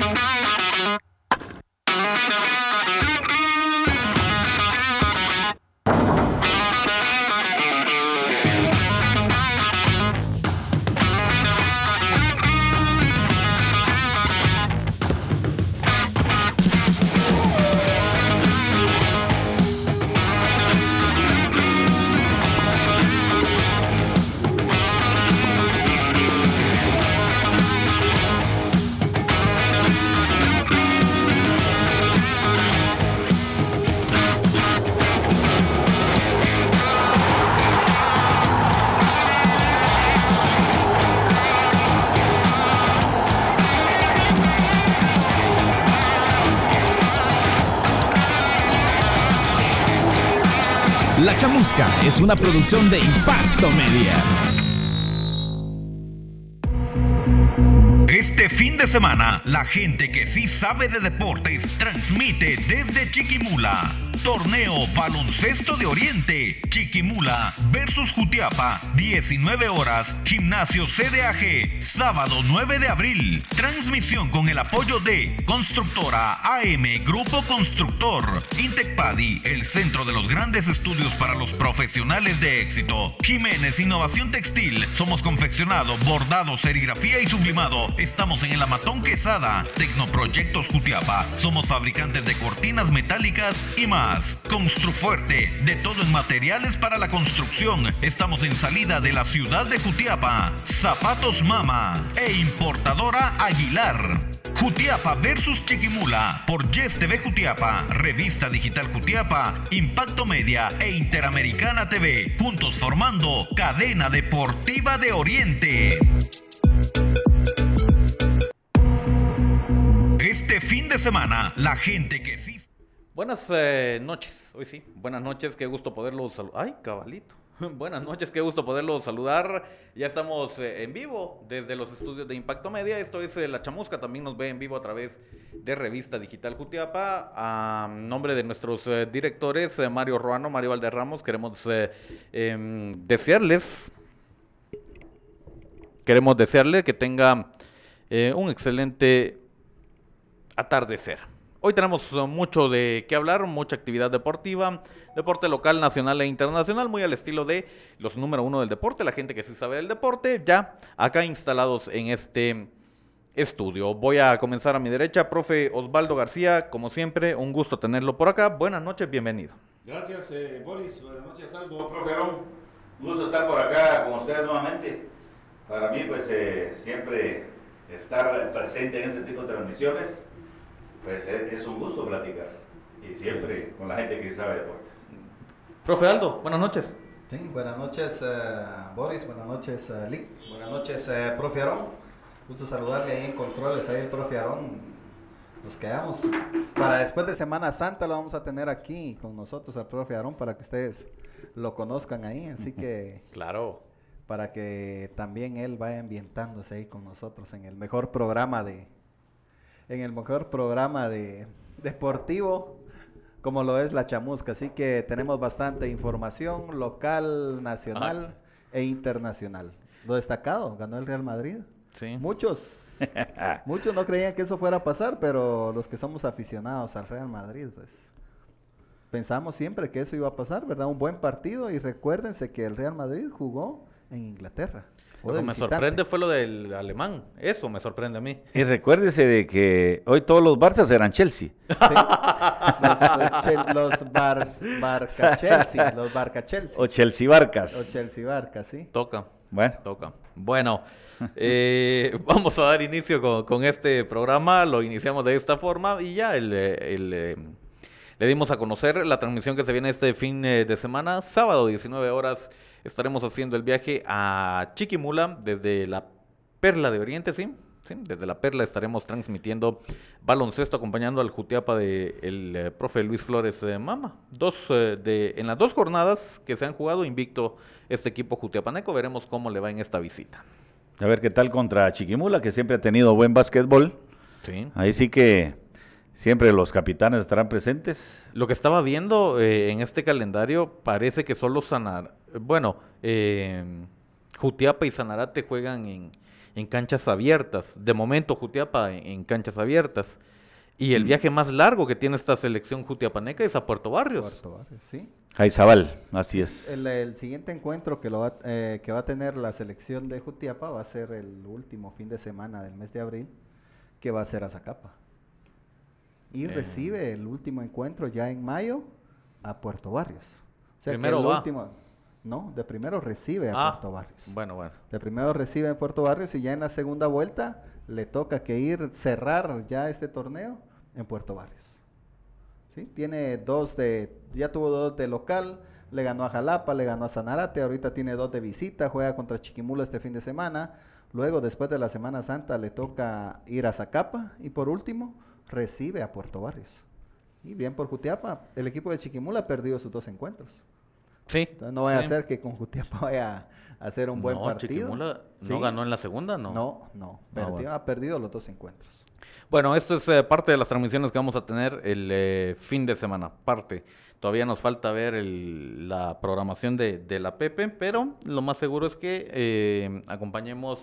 La es una producción de Impacto Media. Este fin de semana, la gente que sí sabe de deportes transmite desde Chiquimula Torneo Baloncesto de Oriente, Chiquimula versus Jutiapa, 19 horas, Gimnasio CDAG, sábado 9 de abril. Transmisión con el apoyo de Constructora AM Grupo Constructor, Intecpadi, el centro de los grandes estudios para los profesionales de éxito. Jiménez Innovación Textil, somos confeccionado, bordado, serigrafía y sublimado. Estamos en el Amatón Quesada, Tecnoproyectos Jutiapa. Somos fabricantes de cortinas metálicas y más. Construfuerte, de todo en materiales para la construcción. Estamos en salida de la ciudad de Jutiapa. Zapatos Mama e importadora Aguilar. Jutiapa versus Chiquimula por Yes TV Jutiapa, Revista Digital Jutiapa, Impacto Media e Interamericana TV, juntos formando Cadena Deportiva de Oriente. Este fin de semana, la gente que sí Buenas eh, noches, hoy sí, buenas noches, qué gusto poderlos saludar. Ay, cabalito. Buenas noches, qué gusto poderlos saludar. Ya estamos eh, en vivo desde los estudios de Impacto Media. Esto es eh, La Chamusca, también nos ve en vivo a través de Revista Digital Jutiapa. A nombre de nuestros directores, Mario Ruano, Mario Valderramos, queremos em, desearles, queremos desearle que tenga un excelente atardecer. Hoy tenemos uh, mucho de qué hablar, mucha actividad deportiva, deporte local, nacional e internacional, muy al estilo de los número uno del deporte, la gente que sí sabe del deporte, ya acá instalados en este estudio. Voy a comenzar a mi derecha, profe Osvaldo García, como siempre, un gusto tenerlo por acá. Buenas noches, bienvenido. Gracias, eh, Boris. Buenas noches, Aldo. Profe Arón, un gusto estar por acá con ustedes nuevamente. Para mí, pues, eh, siempre estar presente en este tipo de transmisiones pues es un gusto platicar y siempre con la gente que sabe deportes. Profe Aldo, buenas noches. Sí, buenas noches uh, Boris, buenas noches uh, Lick, buenas noches uh, profe Aarón. Gusto saludarle ahí en controles, ahí el profe Aarón. Nos quedamos para después de Semana Santa lo vamos a tener aquí con nosotros al profe Aarón para que ustedes lo conozcan ahí, así que claro, para que también él vaya ambientándose ahí con nosotros en el mejor programa de, en el mejor programa de deportivo como lo es la chamusca. Así que tenemos bastante información local, nacional e internacional. Lo destacado, ganó el Real Madrid. Sí. Muchos, muchos no creían que eso fuera a pasar, pero los que somos aficionados al Real Madrid, pues pensamos siempre que eso iba a pasar, ¿verdad? Un buen partido y recuérdense que el Real Madrid jugó en Inglaterra. Lo que me sorprende fue lo del alemán. Eso me sorprende a mí. Y recuérdese de que hoy todos los Barças eran Chelsea. Los, Barca Chelsea. Los Barca Chelsea. O Chelsea Barcas. O Chelsea Barcas, sí. Toca. Bueno. Toca. Bueno. Eh, vamos a dar inicio con, este programa. Lo iniciamos de esta forma y ya el, eh, le dimos a conocer la transmisión que se viene este fin eh, de semana, sábado 19 horas estaremos haciendo el viaje a Chiquimula desde la Perla de Oriente, ¿sí? ¿sí? Desde la Perla estaremos transmitiendo baloncesto acompañando al Jutiapa del el eh, profe Luis Flores eh, Mama. Dos, eh, de, en las dos jornadas que se han jugado invicto este equipo jutiapaneco, veremos cómo le va en esta visita. A ver qué tal contra Chiquimula, que siempre ha tenido buen básquetbol. Sí. Ahí sí que Siempre los capitanes estarán presentes. Lo que estaba viendo eh, en este calendario parece que solo Sanar, bueno, eh, Jutiapa y Sanarate juegan en en canchas abiertas. De momento, Jutiapa en, en canchas abiertas. Y el viaje más largo que tiene esta selección jutiapaneca es a Puerto Barrios. Puerto Barrios, sí. Jaizabal, así es. El, el siguiente encuentro que, lo va, eh, que va a tener la selección de Jutiapa va a ser el último fin de semana del mes de abril, que va a ser a Zacapa. Y Eh. recibe el último encuentro ya en mayo a Puerto Barrios. O sea que Primero el va. último- no, de primero recibe a Ah, Puerto Barrios. Bueno, bueno. De primero recibe en Puerto Barrios y ya en la segunda vuelta le toca que ir cerrar ya este torneo en Puerto Barrios. ¿Sí? Tiene dos de, ya tuvo dos de local, le ganó a Jalapa, le ganó a Sanarate, ahorita tiene dos de visita, juega contra Chiquimula este fin de semana. Luego, después de la Semana Santa, le toca ir a Zacapa y por último, recibe a Puerto Barrios. Y bien por Jutiapa, el equipo de Chiquimula ha perdido sus dos encuentros. Sí. Entonces no vaya sí. a ser que con Jutiapa vaya a hacer un buen no, partido. No ganó en la segunda, ¿no? No, no, Ah, perdió- bueno. ha perdido los dos encuentros. Bueno, esto es eh, parte de las transmisiones que vamos a tener el eh, fin de semana. Parte. Todavía nos falta ver el- la programación de, de la Pepe, pero lo más seguro es que eh, acompañemos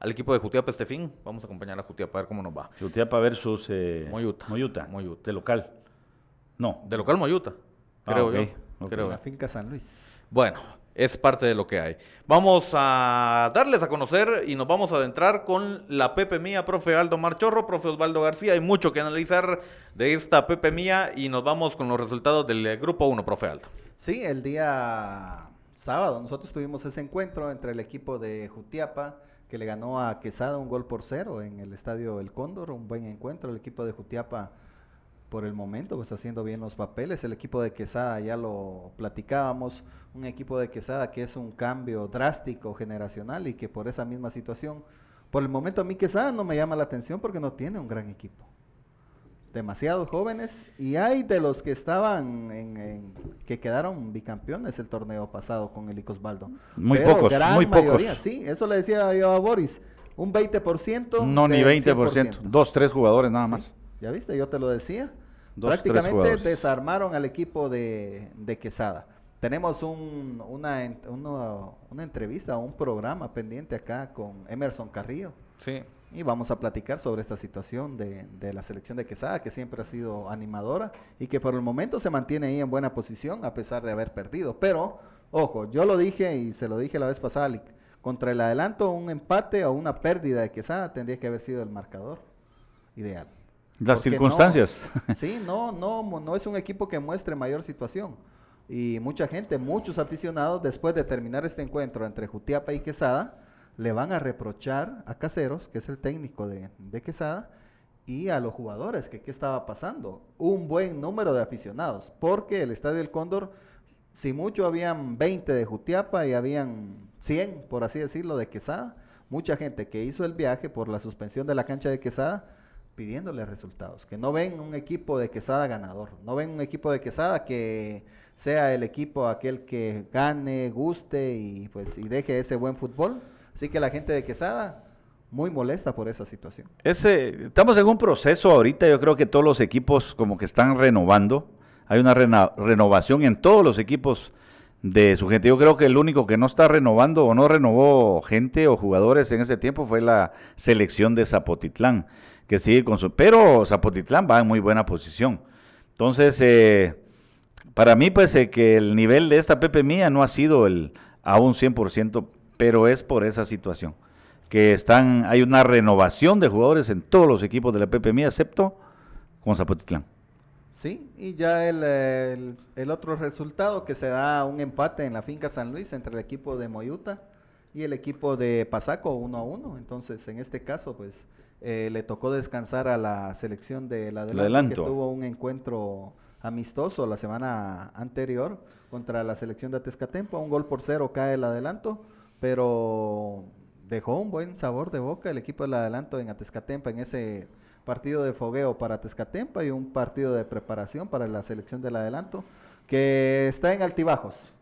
al equipo de Jutiapa este fin. Vamos a acompañar a Jutiapa a ver cómo nos va. Jutiapa versus eh, Moyuta. Moyuta. Moyuta. De local. No. De local Moyuta, Ah, creo yo. Creo la finca San Luis. Bueno, es parte de lo que hay. Vamos a darles a conocer y nos vamos a adentrar con la Pepe Mía, profe Aldo Marchorro, profe Osvaldo García. Hay mucho que analizar de esta Pepe Mía y nos vamos con los resultados del eh, grupo 1, profe Aldo. Sí, el día sábado nosotros tuvimos ese encuentro entre el equipo de Jutiapa que le ganó a Quesada un gol por cero en el estadio El Cóndor, un buen encuentro. El equipo de Jutiapa por el momento pues haciendo bien los papeles. El equipo de Quesada ya lo platicábamos, un equipo de Quesada que es un cambio drástico generacional y que por esa misma situación, por el momento a mí Quesada no me llama la atención porque no tiene un gran equipo demasiados jóvenes y hay de los que estaban en, en- que quedaron bicampeones el torneo pasado con el Icosbaldo. Muy Pero pocos, gran muy pocos. mayoría, Sí, eso le decía yo a Boris, un 20%. No, ni del 20%. 100%. Dos, tres jugadores nada Sí, más. Ya viste, yo te lo decía. Dos, Prácticamente desarmaron al equipo de, de Quesada. Tenemos un- una, una, una entrevista, un programa pendiente acá con Emerson Carrillo. Sí. Y vamos a platicar sobre esta situación de, de la selección de Quesada, que siempre ha sido animadora y que por el momento se mantiene ahí en buena posición a pesar de haber perdido. Pero, ojo, yo lo dije y se lo dije la vez pasada, contra el adelanto, un empate o una pérdida de Quesada tendría que haber sido el marcador ideal. Las Porque no- circunstancias. sí, no, no, no es un equipo que muestre mayor situación. Y mucha gente, muchos aficionados, después de terminar este encuentro entre Jutiapa y Quesada, le van a reprochar a Caseros, que es el técnico de, de Quesada, y a los jugadores, que qué estaba pasando. Un buen número de aficionados, porque el Estadio El Cóndor, si mucho habían 20 de Jutiapa y habían 100, por así decirlo, de Quesada. Mucha gente que hizo el viaje por la suspensión de la cancha de Quesada, pidiéndole resultados, que no ven un equipo de Quesada ganador, no ven un equipo de Quesada que sea el equipo aquel que gane, guste y pues y deje ese buen fútbol. Así que la gente de Quesada muy molesta por esa situación. Ese, estamos en un proceso ahorita, yo creo que todos los equipos como que están renovando. Hay una renovación en todos los equipos de su gente. Yo creo que el único que no está renovando o no renovó gente o jugadores en ese tiempo fue la selección de Zapotitlán, que sigue con su... Pero Zapotitlán va en muy buena posición. Entonces, eh, para mí, pues eh, que el nivel de esta Pepe Mía no ha sido el a un 100%, pero es por esa situación que están, hay una renovación de jugadores en todos los equipos de la Pepe Mía, excepto con Zapotitlán. Sí, y ya el, el- el otro resultado que se da un empate en la finca San Luis entre el equipo de Moyuta y el equipo de Pasaco uno a uno. Entonces, en este caso, pues eh, le tocó descansar a la selección del adelanto, que tuvo un encuentro amistoso la semana anterior contra la selección de Atezcatempa. Un gol por cero cae el adelanto, pero dejó un buen sabor de boca el equipo del adelanto en Atezcatempa en ese partido de fogueo para Tezcatempa y un partido de preparación para la selección del adelanto, que está en altibajos.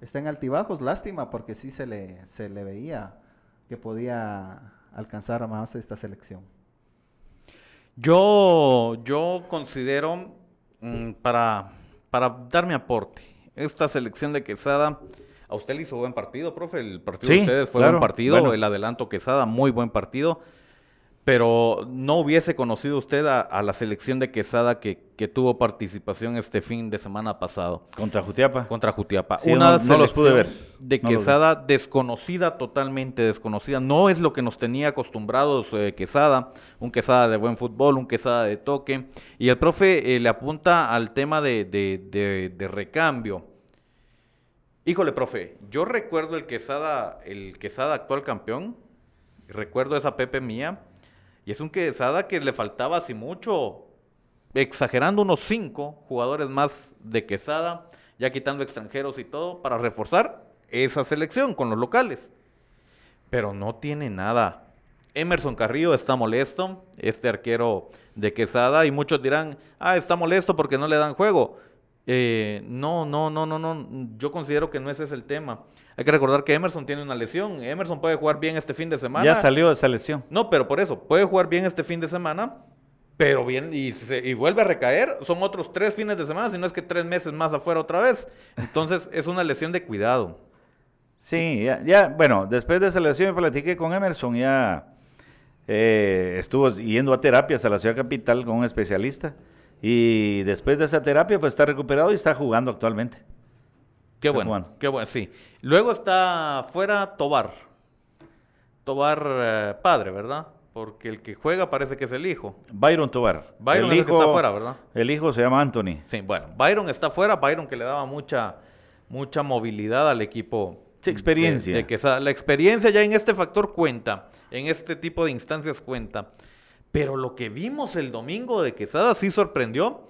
Está en altibajos, lástima, porque sí se le, se le veía que podía alcanzar más esta selección. Yo, yo considero, mm, para, para dar mi aporte, esta selección de Quesada A usted le hizo buen partido, profe. El partido Sí, de ustedes fue claro, buen partido. bueno. El adelanto Quesada, muy buen partido. Pero no hubiese conocido usted a, a la selección de Quesada que, que tuvo participación este fin de semana pasado Contra Jutiapa. contra Jutiapa. Sí, no- no los pude ver. De No. Quesada desconocida, totalmente desconocida. No es lo que nos tenía acostumbrados eh, Quesada. Un Quesada de buen fútbol, un Quesada de toque. Y el profe eh, le apunta al tema de, de- de- de recambio. Híjole, profe, yo recuerdo el Quesada, el Quesada actual campeón. Recuerdo esa Pepe mía. Y es un Quesada que le faltaba así mucho exagerando unos cinco jugadores más de Quesada, ya quitando extranjeros y todo, para reforzar esa selección con los locales. Pero no tiene nada. Emerson Carrillo está molesto, este arquero de Quesada, y muchos dirán, ah, está molesto porque no le dan juego. Eh, no, no, no, no, no, yo considero que no ese es el tema. Hay que recordar que Emerson tiene una lesión. Emerson puede jugar bien este fin de semana. Ya salió esa lesión. No, pero por eso, puede jugar bien este fin de semana, pero bien, y, se- y vuelve a recaer, son otros tres fines de semana, si no es que tres meses más afuera otra vez. Entonces, es una lesión de cuidado. Sí, ya, ya, bueno, después de esa lesión me platiqué con Emerson, ya eh, estuvo yendo a terapias a la ciudad capital con un especialista y después de esa terapia pues está recuperado y está jugando actualmente. Qué bueno, qué bueno, sí. Luego está fuera Tobar. Tobar eh, padre, ¿verdad? Porque el que juega parece que es el hijo. Byron Tobar. Byron es el que está afuera, ¿verdad? El hijo se llama Anthony. Sí, bueno, Byron está fuera, Byron que le daba mucha, mucha movilidad al equipo. Sí, experiencia. De, de la experiencia ya en este factor cuenta, en este tipo de instancias cuenta. Pero lo que vimos el domingo de Quesada sí sorprendió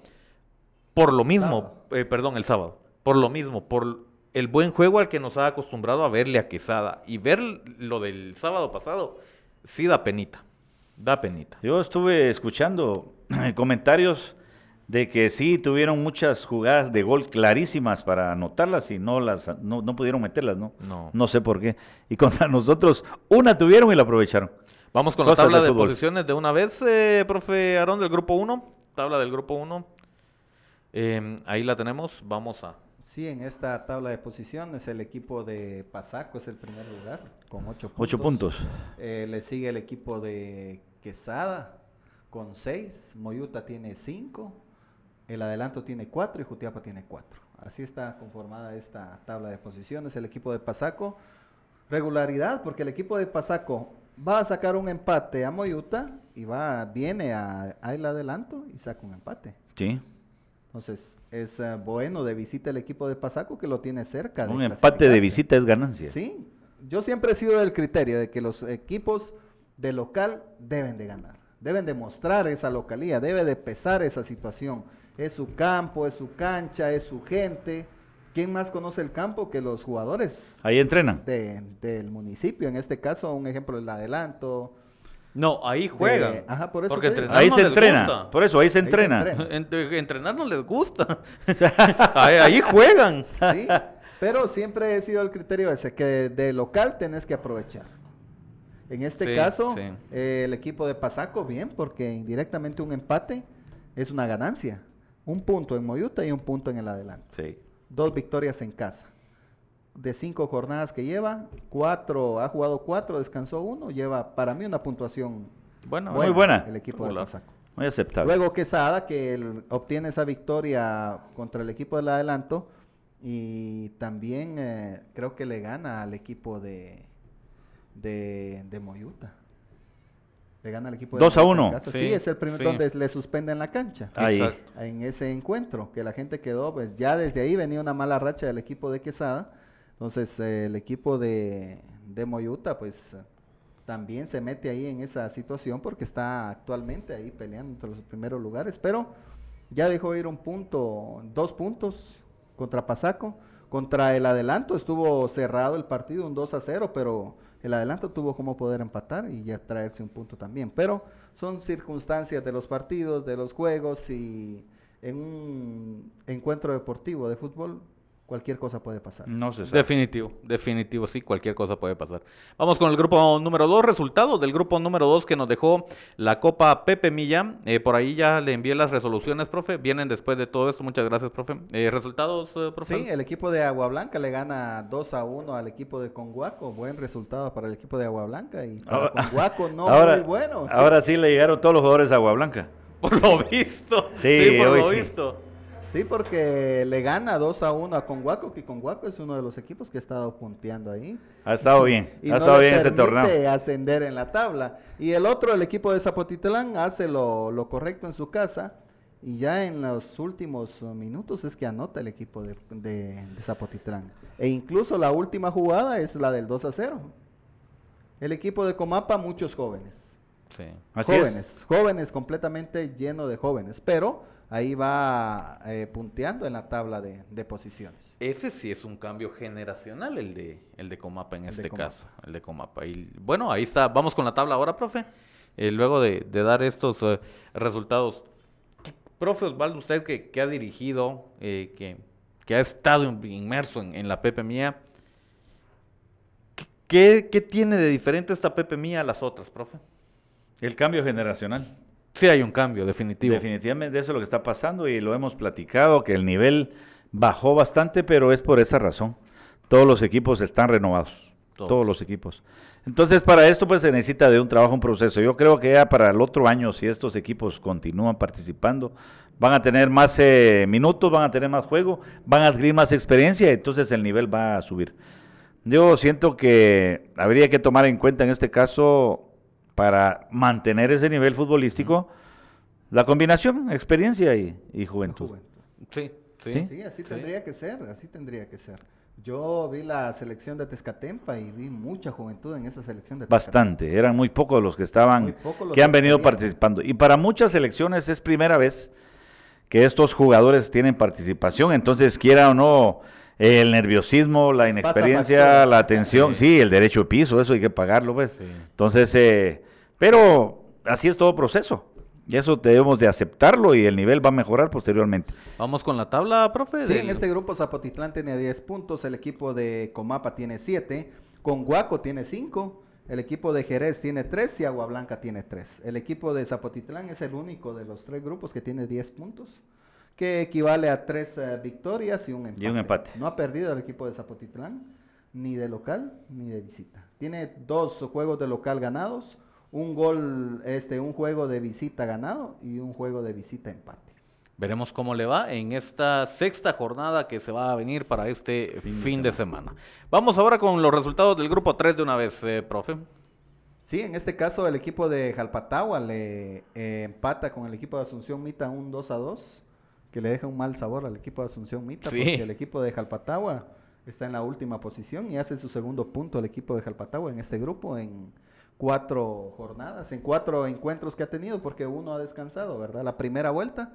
por lo mismo, eh, perdón, el sábado, por lo mismo, por el buen juego al que nos ha acostumbrado a verle a Quesada. Y ver lo del sábado pasado, sí da penita, da penita. Yo estuve escuchando comentarios de que sí tuvieron muchas jugadas de gol clarísimas para anotarlas y no las no, no pudieron meterlas, ¿no? No. No sé por qué. Y contra nosotros una tuvieron y la aprovecharon. Vamos con la tabla de posiciones de una vez, eh, profe Aarón, del grupo 1. Tabla del grupo 1. ahí la tenemos. Vamos a. Sí, en esta tabla de posiciones el equipo de Pasaco es el primer lugar con 8 puntos. Ocho puntos. Eh, le sigue el equipo de Quesada con 6. Moyuta tiene 5. El Adelanto tiene 4 y Jutiapa tiene 4. Así está conformada esta tabla de posiciones. El equipo de Pasaco, regularidad, porque el equipo de Pasaco va a sacar un empate a Moyuta y va, viene a, a el Adelanto y saca un empate. Sí. Entonces, es eh, bueno de visita el equipo de Pasaco que lo tiene cerca. de Un empate de visita es ganancia. Sí, yo siempre he sido del criterio de que los equipos de local deben de ganar, deben de mostrar esa localía, debe de pesar esa situación. Es su campo, es su cancha, es su gente. ¿Quién más conoce el campo que los jugadores Ahí entrenan. de- del municipio? En este caso, un ejemplo, el adelanto. No, ahí juegan. De- ajá, por eso Porque entrenar Ahí no se les entrena. gusta. Por eso ahí se Ahí se entrena. entrena. Entre- entrenar no les gusta. ahí, ahí juegan. Sí, pero siempre he sido el criterio ese, que de local tenés que aprovechar. En este Sí, caso, sí. eh, el equipo de Pasaco, bien, porque indirectamente un empate es una ganancia. Un punto en Moyuta y un punto en el adelante. Sí. Dos victorias en casa. De cinco jornadas que lleva, cuatro, ha jugado cuatro, descansó uno, lleva para mí una puntuación Bueno, Muy buena. el equipo de Pasaco. Muy aceptable. Luego Quesada, que el- obtiene esa victoria contra el equipo del adelanto y también eh, creo que le gana al equipo de, de, de Moyuta. Le gana al equipo de Dos a Moyuta en uno. casa. Sí, Sí, es el primer sí. donde le suspenden la cancha. Ahí. Exacto. En ese encuentro, que la gente quedó, pues ya desde ahí venía una mala racha del equipo de Quesada. Entonces eh, el equipo de, de Moyuta, pues también se mete ahí en esa situación porque está actualmente ahí peleando entre los primeros lugares, pero ya dejó ir un punto, dos puntos contra Pasaco. Contra el adelanto estuvo cerrado el partido, un 2 a 0, pero el adelanto tuvo como poder empatar y ya traerse un punto también. Pero son circunstancias de los partidos, de los juegos y en un encuentro deportivo de fútbol cualquier cosa puede pasar. No sabe. Definitivo, definitivo, sí, cualquier cosa puede pasar. Vamos con el grupo número 2, resultados del grupo número 2 que nos dejó la Copa Pepe Milla. Eh, por ahí ya le envié las resoluciones, profe. Vienen después de todo esto. Muchas gracias, profe. Eh, resultados, eh, profe. Sí, el equipo de Agua Blanca le gana 2 a 1 al equipo de Conguaco. Buen resultado para el equipo de Agua Blanca y para Ahora- Conguaco no ahora, muy bueno. sí. ahora sí le llegaron todos los jugadores a Agua Blanca. Por lo visto. Sí, Sí, por lo sí. visto. Sí, porque le gana 2 a 1 a Conguaco, que Conguaco es uno de los equipos que ha estado punteando ahí. Ha estado bien, Y ha no estado le bien ese torneo. ascender en la tabla. Y el otro, el equipo de Zapotitlán, hace lo, lo correcto en su casa. Y ya en los últimos minutos es que anota el equipo de, de- de Zapotitlán. E incluso la última jugada es la del 2 a 0. El equipo de Comapa, muchos jóvenes. Sí. Así es. jóvenes, jóvenes, completamente lleno de jóvenes. Pero ahí va eh, punteando en la tabla de, de posiciones. Ese sí es un cambio generacional, el de, el de Comapa en El de este Comapa. caso. El de Comapa. Y bueno, ahí está. Vamos con la tabla ahora, profe. Eh, luego de, de dar estos eh, resultados. ¿Qué- Profe Osvaldo, usted que, que ha dirigido, eh, que, que ha estado in- inmerso en, en la Pepe Mía, ¿qué, qué tiene de diferente esta Pepe Mía a las otras, profe? El cambio generacional. Sí hay un cambio, definitivo. Definitivamente eso es lo que está pasando y lo hemos platicado, que el nivel bajó bastante, pero es por esa razón. Todos los equipos están renovados, Todos. todos, los equipos. Entonces, para esto pues se necesita de un trabajo, un proceso. Yo creo que ya para el otro año, si estos equipos continúan participando, van a tener más eh, minutos, van a tener más juego, van a adquirir más experiencia, entonces el nivel va a subir. Yo siento que habría que tomar en cuenta en este caso, para mantener ese nivel futbolístico, la combinación, experiencia y, y juventud. Juventud. Sí, sí. Sí. Sí, así Sí. tendría que ser, así tendría que ser. Yo vi la selección de Tezcatempa y vi mucha juventud en esa selección de Tezcatempa. Bastante, eran muy pocos los que estaban, los que han venido querían. participando. Y para muchas selecciones es primera vez que estos jugadores tienen participación, entonces quiera o no, el nerviosismo, la inexperiencia, la atención, Sí. sí, el derecho de piso, eso hay que pagarlo, pues. Sí. Entonces, eh, pero así es todo proceso. Y eso debemos de aceptarlo y el nivel va a mejorar posteriormente. Vamos con la tabla, profe. Sí, del- en este grupo Zapotitlán tiene 10 puntos, el equipo de Comapa tiene 7, Conguaco tiene 5, el equipo de Jerez tiene 3 y Agua Blanca tiene 3. El equipo de Zapotitlán es el único de los tres grupos que tiene 10 puntos, que equivale a 3 victorias y un empate. Y un empate. No ha perdido el equipo de Zapotitlán, ni de local ni de visita. Tiene dos juegos de local ganados, un gol, este, un juego de visita ganado y un juego de visita empate. Veremos cómo le va en esta sexta jornada que se va a venir para este fin, de, semana. Vamos ahora con los resultados del grupo 3 de una vez, eh, profe. Sí, en este caso el equipo de Jalpatagua le eh, empata con el equipo de Asunción Mita un 2 a 2, que le deja un mal sabor al equipo de Asunción Mita, Sí. porque el equipo de Jalpatagua está en la última posición y hace su segundo punto el equipo de Jalpatagua en este grupo en cuatro jornadas, en cuatro encuentros que ha tenido, porque uno ha descansado, ¿verdad? La primera vuelta.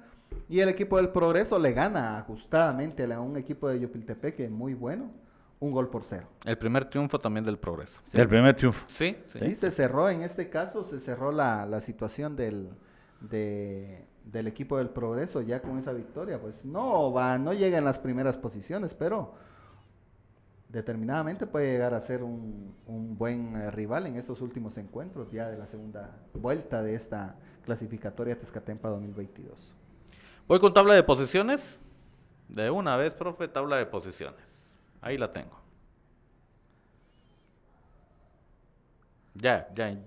Y el equipo del Progreso le gana ajustadamente a un equipo de Yopiltepeque muy bueno, un gol por cero. El primer triunfo también del progreso. El primer triunfo. Sí, sí. Sí, se cerró, en este caso se cerró la, la situación del, de- del equipo del progreso ya con esa victoria. Pues no va, no llega en las primeras posiciones, pero determinadamente puede llegar a ser un, un buen eh, rival en estos últimos encuentros ya de la segunda vuelta de esta clasificatoria Tezcatempa 2022. Voy con tabla de posiciones. De una vez, profe, tabla de posiciones. Ahí la tengo. Ya, ya.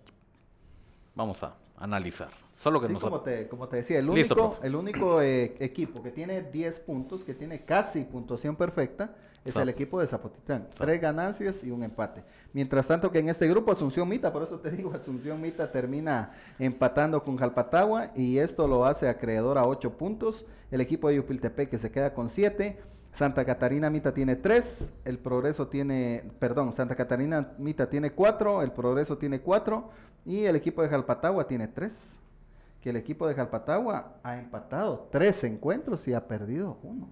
Vamos a analizar. Solo que Sí, como, te, como te decía, el Listo, único, profe. el único eh, equipo que tiene 10 puntos, que tiene casi puntuación perfecta, es el equipo de Zapotitlán. Zap- Tres ganancias y un empate. Mientras tanto que en este grupo Asunción Mita, por eso te digo, Asunción Mita termina empatando con Jalpatagua y esto lo hace acreedor a 8 puntos. El equipo de Yupiltepec que se queda con 7. Santa Catarina Mita tiene 3, el Progreso tiene, perdón, Santa Catarina Mita tiene 4, el Progreso tiene 4 y el equipo de Jalpatagua tiene 3 que el equipo de Jalpatagua ha empatado tres encuentros y ha perdido uno.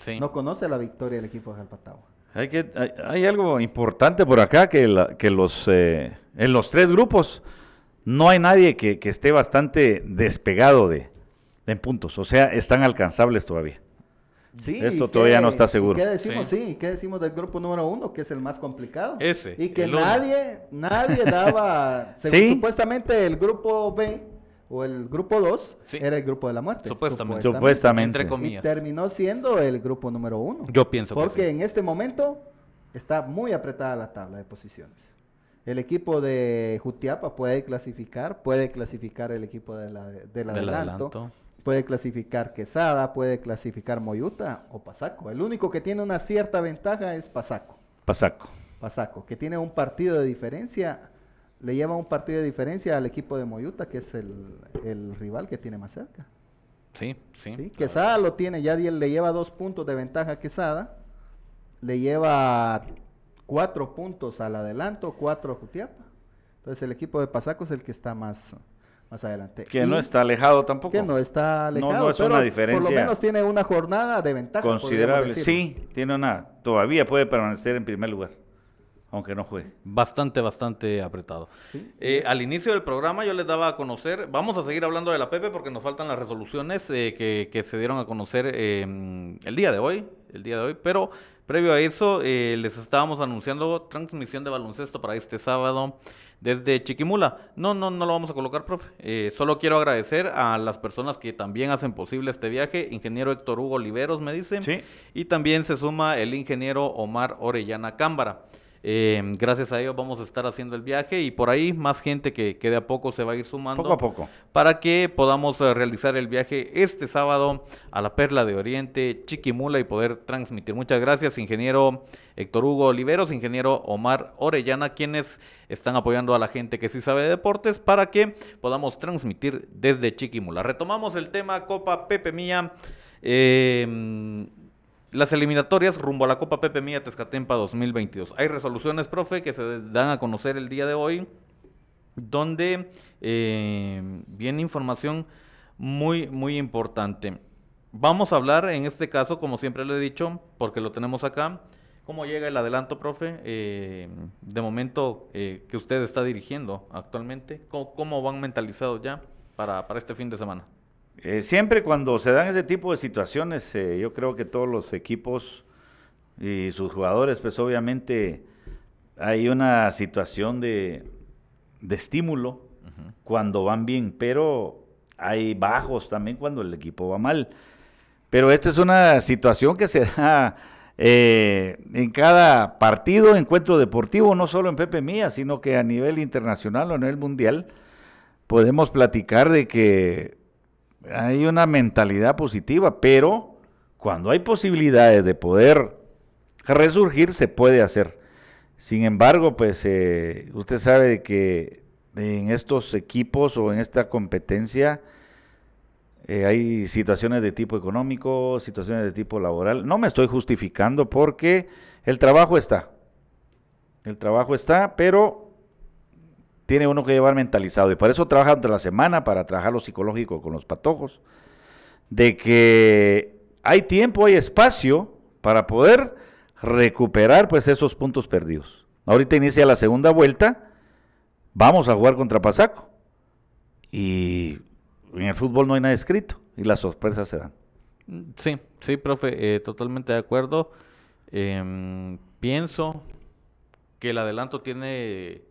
Sí. No conoce la victoria del equipo de Jalpatagua. Hay, que, hay, hay algo importante por acá, que, la- que los, eh, en los tres grupos no hay nadie que, que esté bastante despegado de, en puntos, o sea, están alcanzables todavía. Sí, Esto ¿y todavía qué- no está seguro. ¿Qué decimos? Sí. Sí. ¿qué decimos del grupo número uno, que es el más complicado? Ese, Y que uno. nadie, nadie daba, según Sí. supuestamente el grupo B o el grupo 2 Sí. era el grupo de la muerte. Supuestamente. Supuestamente. Entre Y comillas. terminó siendo el grupo número uno. Yo pienso que Porque sí. en este momento está muy apretada la tabla de posiciones. El equipo de Jutiapa puede clasificar, puede clasificar el equipo de la, del Del adelanto, adelanto. puede clasificar Quesada, puede clasificar Moyuta o Pasaco. El único que tiene una cierta ventaja es Pasaco. Pasaco. Pasaco, que tiene un partido de diferencia, le lleva un partido de diferencia al equipo de Moyuta, que es el, el rival que tiene más cerca. Sí, sí. ¿sí? Quesada lo tiene, ya le lleva dos puntos de ventaja a Quesada, le lleva cuatro puntos al adelanto, cuatro a Jutiapa. Entonces el equipo de Pasaco es el que está más, más adelante. Que Y no está alejado tampoco. que no está No, no alejado, es pero una por lo diferencia menos tiene una jornada de ventaja. Considerable. Sí, tiene una. Todavía puede permanecer en primer lugar. Aunque no juegue. Bastante, bastante apretado. Sí, Eh, al inicio del programa yo les daba a conocer, vamos a seguir hablando de la Pepe porque nos faltan las resoluciones eh, que, que se dieron a conocer eh, el día de hoy, el día de hoy, pero previo a eso eh, les estábamos anunciando transmisión de baloncesto para este sábado desde Chiquimula. No, no, no lo vamos a colocar, profe. Eh, solo quiero agradecer a las personas que también hacen posible este viaje. Ingeniero Héctor Hugo Oliveros me dice. Sí. Y también se suma el ingeniero Omar Orellana Cámbara. Eh, gracias a ellos vamos a estar haciendo el viaje y por ahí más gente que, que de a poco se va a ir sumando Poco a poco. para que podamos eh, realizar el viaje este sábado a la Perla de Oriente, Chiquimula y poder transmitir. Muchas gracias, ingeniero Héctor Hugo Oliveros, ingeniero Omar Orellana, quienes están apoyando a la gente que sí sabe de deportes para que podamos transmitir desde Chiquimula. Retomamos el tema Copa Pepe Mía. eh, las eliminatorias rumbo a la Copa Pepe Mía Tezcatempa 2022. Hay resoluciones, profe, que se dan a conocer el día de hoy donde eh, viene información muy, muy importante. Vamos a hablar en este caso, como siempre lo he dicho, porque lo tenemos acá, cómo llega el adelanto, profe, eh, de momento eh, que usted está dirigiendo actualmente, cómo, cómo van mentalizados ya para, para este fin de semana. Eh, siempre cuando se dan ese tipo de situaciones, eh, yo creo que todos los equipos y sus jugadores, pues obviamente hay una situación de, de estímulo cuando van bien, pero hay bajos también cuando el equipo va mal. Pero esta es una situación que se da eh, en cada partido, encuentro deportivo, no solo en Pepe Mía, sino que a nivel internacional o a nivel mundial, podemos platicar de que hay una mentalidad positiva, pero cuando hay posibilidades de poder resurgir, se puede hacer. Sin embargo, pues eh, usted sabe que en estos equipos o en esta competencia eh, hay situaciones de tipo económico, situaciones de tipo laboral. No me estoy justificando porque el trabajo está. El trabajo está, pero tiene uno que llevar mentalizado. Y por eso trabaja durante la semana, para trabajar lo psicológico con los patojos. De que hay tiempo, hay espacio para poder recuperar pues esos puntos perdidos. Ahorita inicia la segunda vuelta. Vamos a jugar contra Pasaco. Y en el fútbol no hay nada escrito. Y las sorpresas se dan. Sí, sí, profe, eh, totalmente de acuerdo. Em, pienso que el adelanto tiene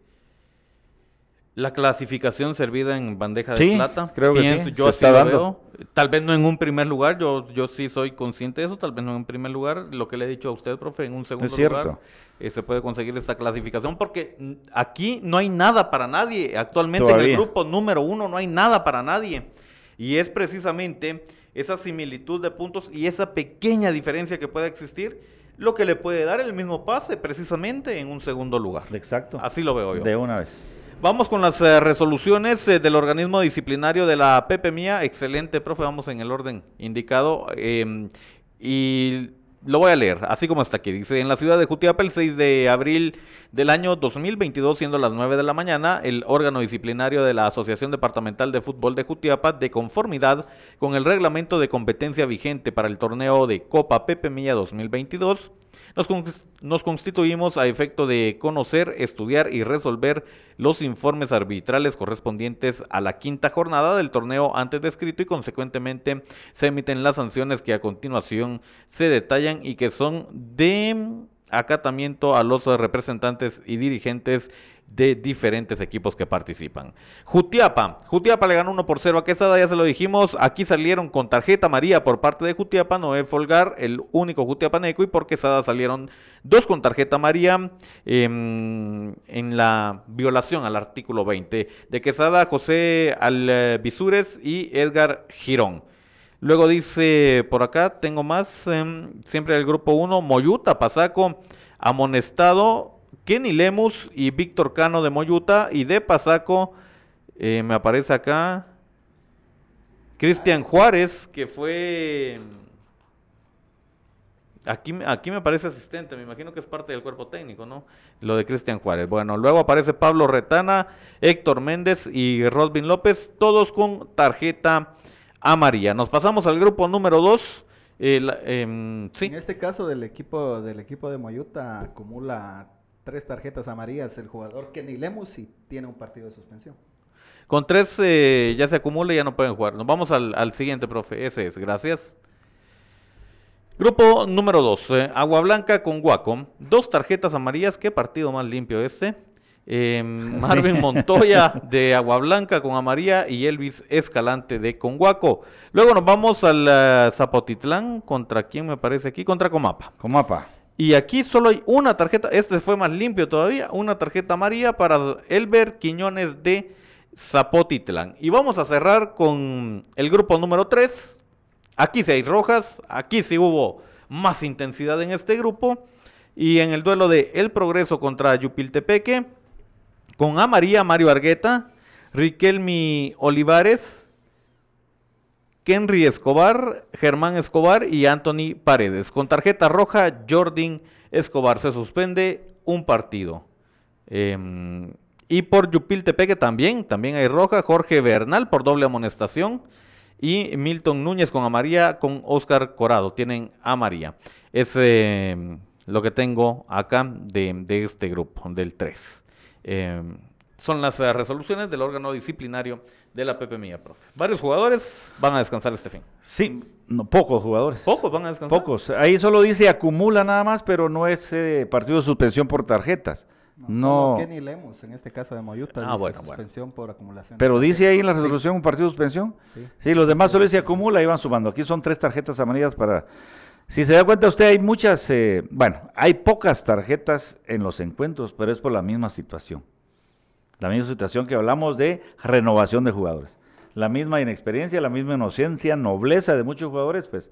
la clasificación servida en bandeja de Sí, plata. creo que sí, yo se así está lo dando. veo. Tal vez no en un primer lugar, yo, yo sí soy consciente de eso, tal vez no en primer lugar. Lo que le he dicho a usted, profe, en un segundo lugar eh, se puede conseguir esta clasificación porque aquí no hay nada para nadie. Actualmente en el grupo número uno no hay nada para nadie. Y es precisamente esa similitud de puntos y esa pequeña diferencia que pueda existir lo que le puede dar el mismo pase precisamente en un segundo lugar. Exacto. Así lo veo yo. De una vez. Vamos con las eh, resoluciones eh, del organismo disciplinario de la Pepe Mía. Excelente, profe. Vamos en el orden indicado. em, y lo voy a leer, así como está aquí. Dice, en la ciudad de Jutiapa, el 6 de abril del año 2022, siendo las 9 de la mañana, el órgano disciplinario de la Asociación Departamental de Fútbol de Jutiapa, de conformidad con el reglamento de competencia vigente para el torneo de Copa Pepe Mía 2022, nos, nos constituimos a efecto de conocer, estudiar y resolver los informes arbitrales correspondientes a la quinta jornada del torneo antes descrito y consecuentemente se emiten las sanciones que a continuación se detallan y que son de acatamiento a los representantes y dirigentes de diferentes equipos que participan. Jutiapa, Jutiapa le ganó 1 por 0 a Quesada, ya se lo dijimos, aquí salieron con tarjeta María por parte de Jutiapa, Noé Folgar, el único Jutiapaneco, y por Quesada salieron dos con tarjeta María em, en la violación al artículo 20 de Quesada, José Alvisures y Edgar Girón. Luego dice por acá, tengo más, em, siempre el grupo 1, Moyuta, Pasaco, amonestado Kenny Lemus y Víctor Cano de Moyuta. Y de Pasaco eh, me aparece acá Cristian Juárez, que fue... Aquí, aquí me parece asistente, me imagino que es parte del cuerpo técnico, ¿no? Lo de Cristian Juárez. Bueno, luego aparece Pablo Retana, Héctor Méndez y Rodvin López, todos con tarjeta amarilla. Nos pasamos al grupo número 2. Em, En este caso del equipo del equipo de Moyuta acumula tres tarjetas amarillas el jugador Kenny Lemus y tiene un partido de suspensión. Con tres eh, ya se acumula y ya no pueden jugar. Nos vamos al, siguiente, profe. Ese es, gracias. Grupo número 2, eh, Agua Blanca con Guaco. Dos tarjetas amarillas. Qué partido más limpio este. Em, Marvin Montoya de Agua Blanca con amarilla y Elvis Escalante de Conguaco. Luego nos vamos al uh, Zapotitlán. ¿Contra quién me parece aquí? Contra Comapa. Comapa. Y aquí solo hay una tarjeta, este fue más limpio todavía, una tarjeta amarilla para Elber Quiñones de Zapotitlán. Y vamos a cerrar con el grupo número 3. Aquí sí hay rojas, aquí sí hubo más intensidad en este grupo. Y en el duelo de El Progreso contra Yupiltepeque, con amarilla Mario Argueta, Riquelmi Olivares, Henry Escobar, Germán Escobar y Anthony Paredes. Con tarjeta roja, Jordan Escobar se suspende un partido. Em, y por Yupiltepeque también, también hay roja, Jorge Bernal por doble amonestación y Milton Núñez con amarilla con Oscar Corado. Tienen amarilla. Es em, lo que tengo acá de, este grupo, del 3. Em, son las eh, resoluciones del órgano disciplinario de la Pepe Mía, profe. Varios jugadores van a descansar este fin. Sí, no, pocos jugadores. Pocos van a descansar. Pocos. Ahí solo dice acumula nada más, pero no es eh, partido de suspensión por tarjetas. No. Kenny Lemus, en este caso de Moyuta, ah, bueno, suspensión por acumulación. Pero dice ahí en la resolución un partido de suspensión. Sí. sí, los demás solo dice acumula y van sumando. Aquí son tres tarjetas amarillas para. Si se da cuenta usted, hay muchas, eh, bueno, hay pocas tarjetas en los encuentros, pero es por la misma situación. La misma situación que hablamos de renovación de jugadores. La misma inexperiencia, la misma inocencia, nobleza de muchos jugadores, pues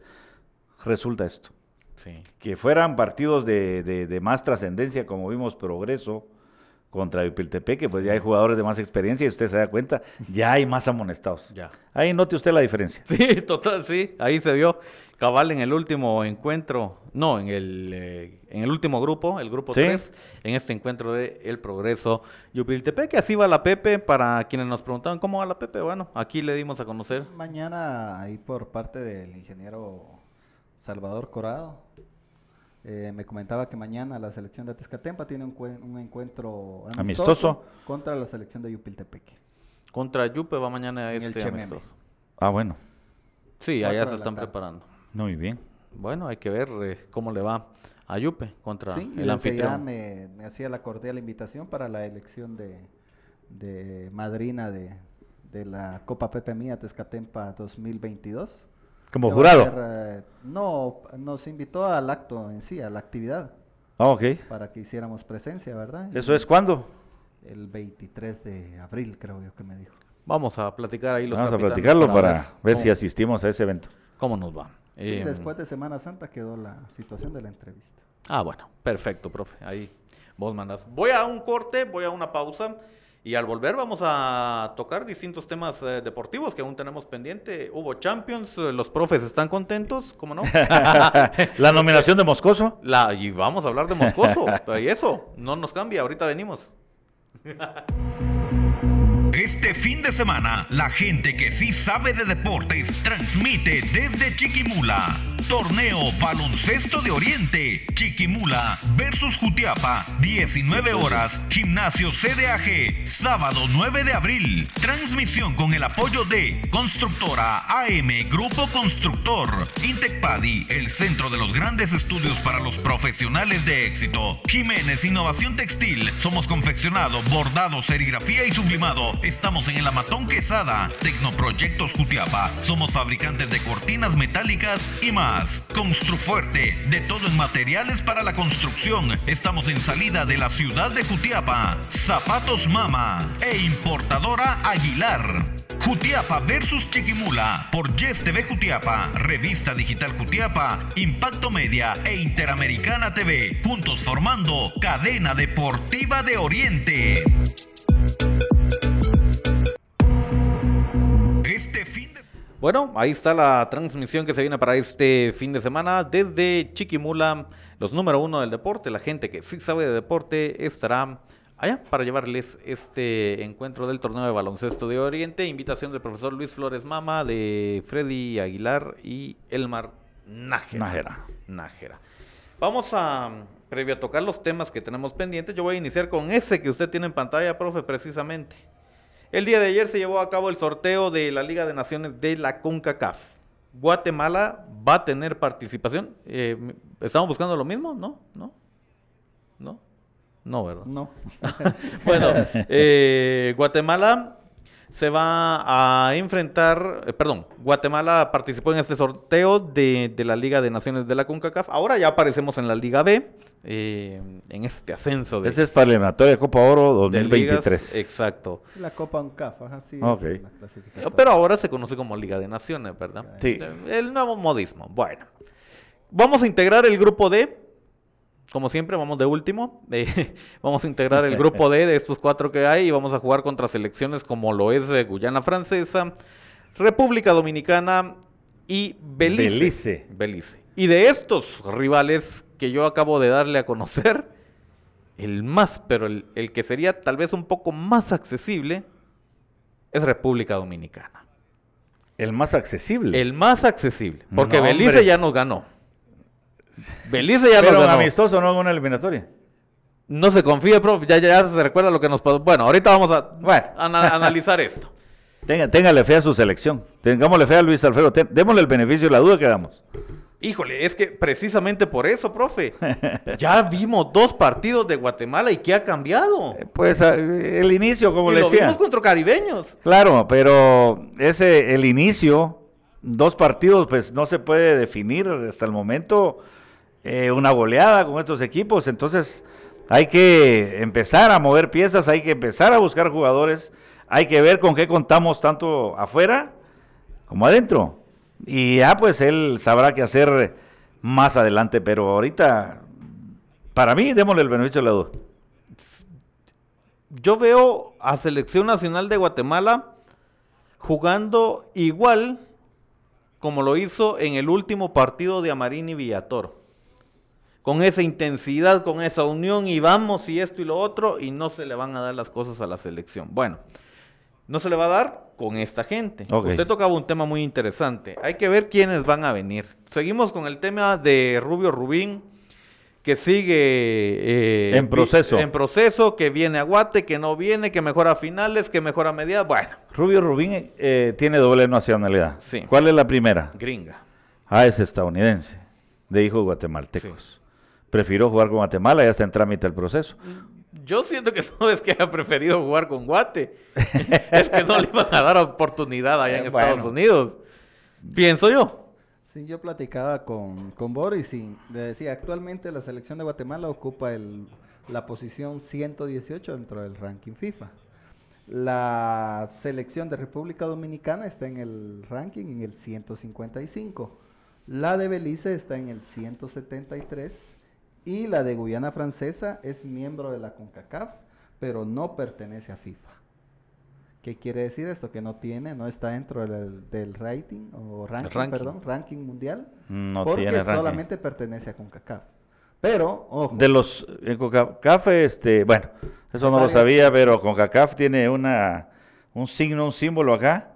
resulta esto. Sí. Que fueran partidos de, más trascendencia, como vimos Progreso contra Ipiltepeque, pues ya hay jugadores de más experiencia y usted se da cuenta, ya hay más amonestados. Ya. Ahí note usted la diferencia. Sí, total, sí, ahí se vio cabal en el último encuentro, no, en el, eh, en el último grupo, el grupo 3, en este encuentro de El Progreso Yupiltepeque. Así va la Pepe, para quienes nos preguntaban cómo va la Pepe, bueno, aquí le dimos a conocer. Mañana, ahí por parte del ingeniero Salvador Corado, eh, me comentaba que mañana la selección de Tezcatempa tiene un, encuentro amistoso, contra la selección de Yupiltepeque. Contra Yupe va mañana este amistoso. Ah, bueno. Sí, allá se están preparando. Muy bien. Bueno, hay que ver eh, cómo le va a Yupe contra el anfitrión. me, me, hacía la cordial invitación para la elección de, de madrina de, de la Copa Pepe Mía Tezcatempa 2022. ¿Como jurado? Eh, no, nos invitó al acto en sí, a la actividad. Ah, ok. Para que hiciéramos presencia, ¿verdad? ¿Eso es cuándo? El 23 de abril, creo yo que me dijo. Vamos a platicar ahí los Vamos a platicarlo para, ver si asistimos a ese evento. ¿Cómo nos va? Em, después de Semana Santa quedó la situación de la entrevista. Ah, bueno, perfecto, profe. Ahí vos mandas. Voy a un corte, voy a una pausa. Y al volver vamos a tocar distintos temas eh, deportivos que aún tenemos pendiente. Hubo Champions, eh, los profes están contentos, ¿cómo no? la nominación de Moscoso. La, y vamos a hablar de Moscoso. y eso, no nos cambia, ahorita venimos. Este fin de semana, la gente que sí sabe de deportes transmite desde Chiquimula Torneo Baloncesto de Oriente. Chiquimula versus Jutiapa. 19 horas. Gimnasio CDAG. Sábado 9 de abril. Transmisión con el apoyo de Constructora AM Grupo Constructor. Intecpadi, el centro de los grandes estudios para los profesionales de éxito. Jiménez Innovación Textil. Somos confeccionado, bordado, serigrafía y sublimado. Estamos en el Amatón Quesada. Tecnoproyectos Jutiapa. Somos fabricantes de cortinas metálicas y más. Construfuerte, de todo en materiales para la construcción. Estamos en salida de la ciudad de Jutiapa. Zapatos Mama e importadora Aguilar. Jutiapa versus Chiquimula por Yes TV Jutiapa, Revista Digital Jutiapa, Impacto Media e Interamericana TV, juntos formando Cadena Deportiva de Oriente. Bueno, ahí está la transmisión que se viene para este fin de semana desde Chiquimula, los número uno del deporte. La gente que sí sabe de deporte estará allá para llevarles este encuentro del torneo de baloncesto de Oriente. Invitación del profesor Luis Flores Mama, de Freddy Aguilar y Elmar Nájera. Nájera. Nájera. Vamos a, previo a tocar los temas que tenemos pendientes, yo voy a iniciar con ese que usted tiene en pantalla, profe, precisamente. El día de ayer se llevó a cabo el sorteo de la Liga de Naciones de la CONCACAF. Guatemala va a tener participación. Eh, ¿Estamos buscando lo mismo? ¿No? ¿No? ¿No? No, ¿verdad? No. bueno, eh, Guatemala se va a enfrentar, eh, perdón, Guatemala participó en este sorteo de, de la Liga de Naciones de la CONCACAF. Ahora ya aparecemos en la Liga B, eh, en este ascenso de, Ese es para el eliminatorio de Copa Oro de ligas. 2023. Exacto. La Copa UNCAF, ajá, sí. Ok. es la clasificatoria. Pero ahora se conoce como Liga de Naciones, ¿verdad? Sí. El nuevo modismo. Bueno, vamos a integrar el grupo D. Como siempre, vamos de último. Eh, vamos a integrar el grupo D de estos cuatro que hay y vamos a jugar contra selecciones como lo es eh, Guyana Francesa, República Dominicana y Belice. Belice. Belice. Y de estos rivales que yo acabo de darle a conocer, el más, pero el, el que sería tal vez un poco más accesible, es República Dominicana. El más accesible. El más accesible. Porque No, Belice ya nos ganó. Belice ya Pero nos ganó. amistoso, no una eliminatoria. No se confíe, profe. Ya, ya se recuerda lo que nos pasó. Bueno, ahorita vamos a Bueno. ana- analizar esto. Tenga, téngale fe a su selección. Tengámosle fe a Luis Alfredo. Ten- démosle el beneficio de la duda que damos. Híjole, es que precisamente por eso, profe. Ya vimos dos partidos de Guatemala y ¿qué ha cambiado? Pues a- el inicio, como y le lo decía. vimos contra caribeños. Claro, pero ese el inicio, dos partidos, pues no se puede definir hasta el momento eh, una goleada con estos equipos. Entonces hay que empezar a mover piezas, hay que empezar a buscar jugadores, hay que ver con qué contamos tanto afuera como adentro. Y ya pues él sabrá qué hacer más adelante, pero ahorita, para mí, démosle el beneficio de la duda. Yo veo a Selección Nacional de Guatemala jugando igual como lo hizo en el último partido de Amarín y Villatoro. Con esa intensidad, con esa unión y vamos y esto y lo otro y no se le van a dar las cosas a la selección. Bueno, no se le va a dar con esta gente. Usted tocaba un tema muy interesante. Hay que ver quiénes van a venir. Seguimos con el tema de Rubio Rubín, que sigue eh, En proceso. En proceso, que viene a Guate, que no viene, que mejora finales, que mejora medidas. Bueno, Rubio Rubín eh, tiene doble nacionalidad. Sí. ¿Cuál es la primera? gringa. Ah, es estadounidense, de hijos guatemaltecos. Prefirió jugar con Guatemala, ya está en trámite el proceso. Yo siento que no es que haya preferido jugar con Guate. es que no le iban a dar oportunidad allá en Eh, Estados. Unidos. Pienso yo. Sí, yo platicaba con, con Boris y le decía, actualmente la selección de Guatemala ocupa el, la posición 118 dentro del ranking FIFA. La selección de República Dominicana está en el ranking en el 155. La de Belice está en el 173 y la de Guyana Francesa es miembro de la CONCACAF, pero no pertenece a FIFA. ¿Qué quiere decir esto? Que no tiene, no está dentro del, del rating o ranking, ranking. perdón, ranking mundial, No porque tiene ranking. solamente pertenece a CONCACAF. Pero, ojo, De los en CONCACAF, este, bueno, eso no lo sabía, pero CONCACAF tiene una un signo, un símbolo acá,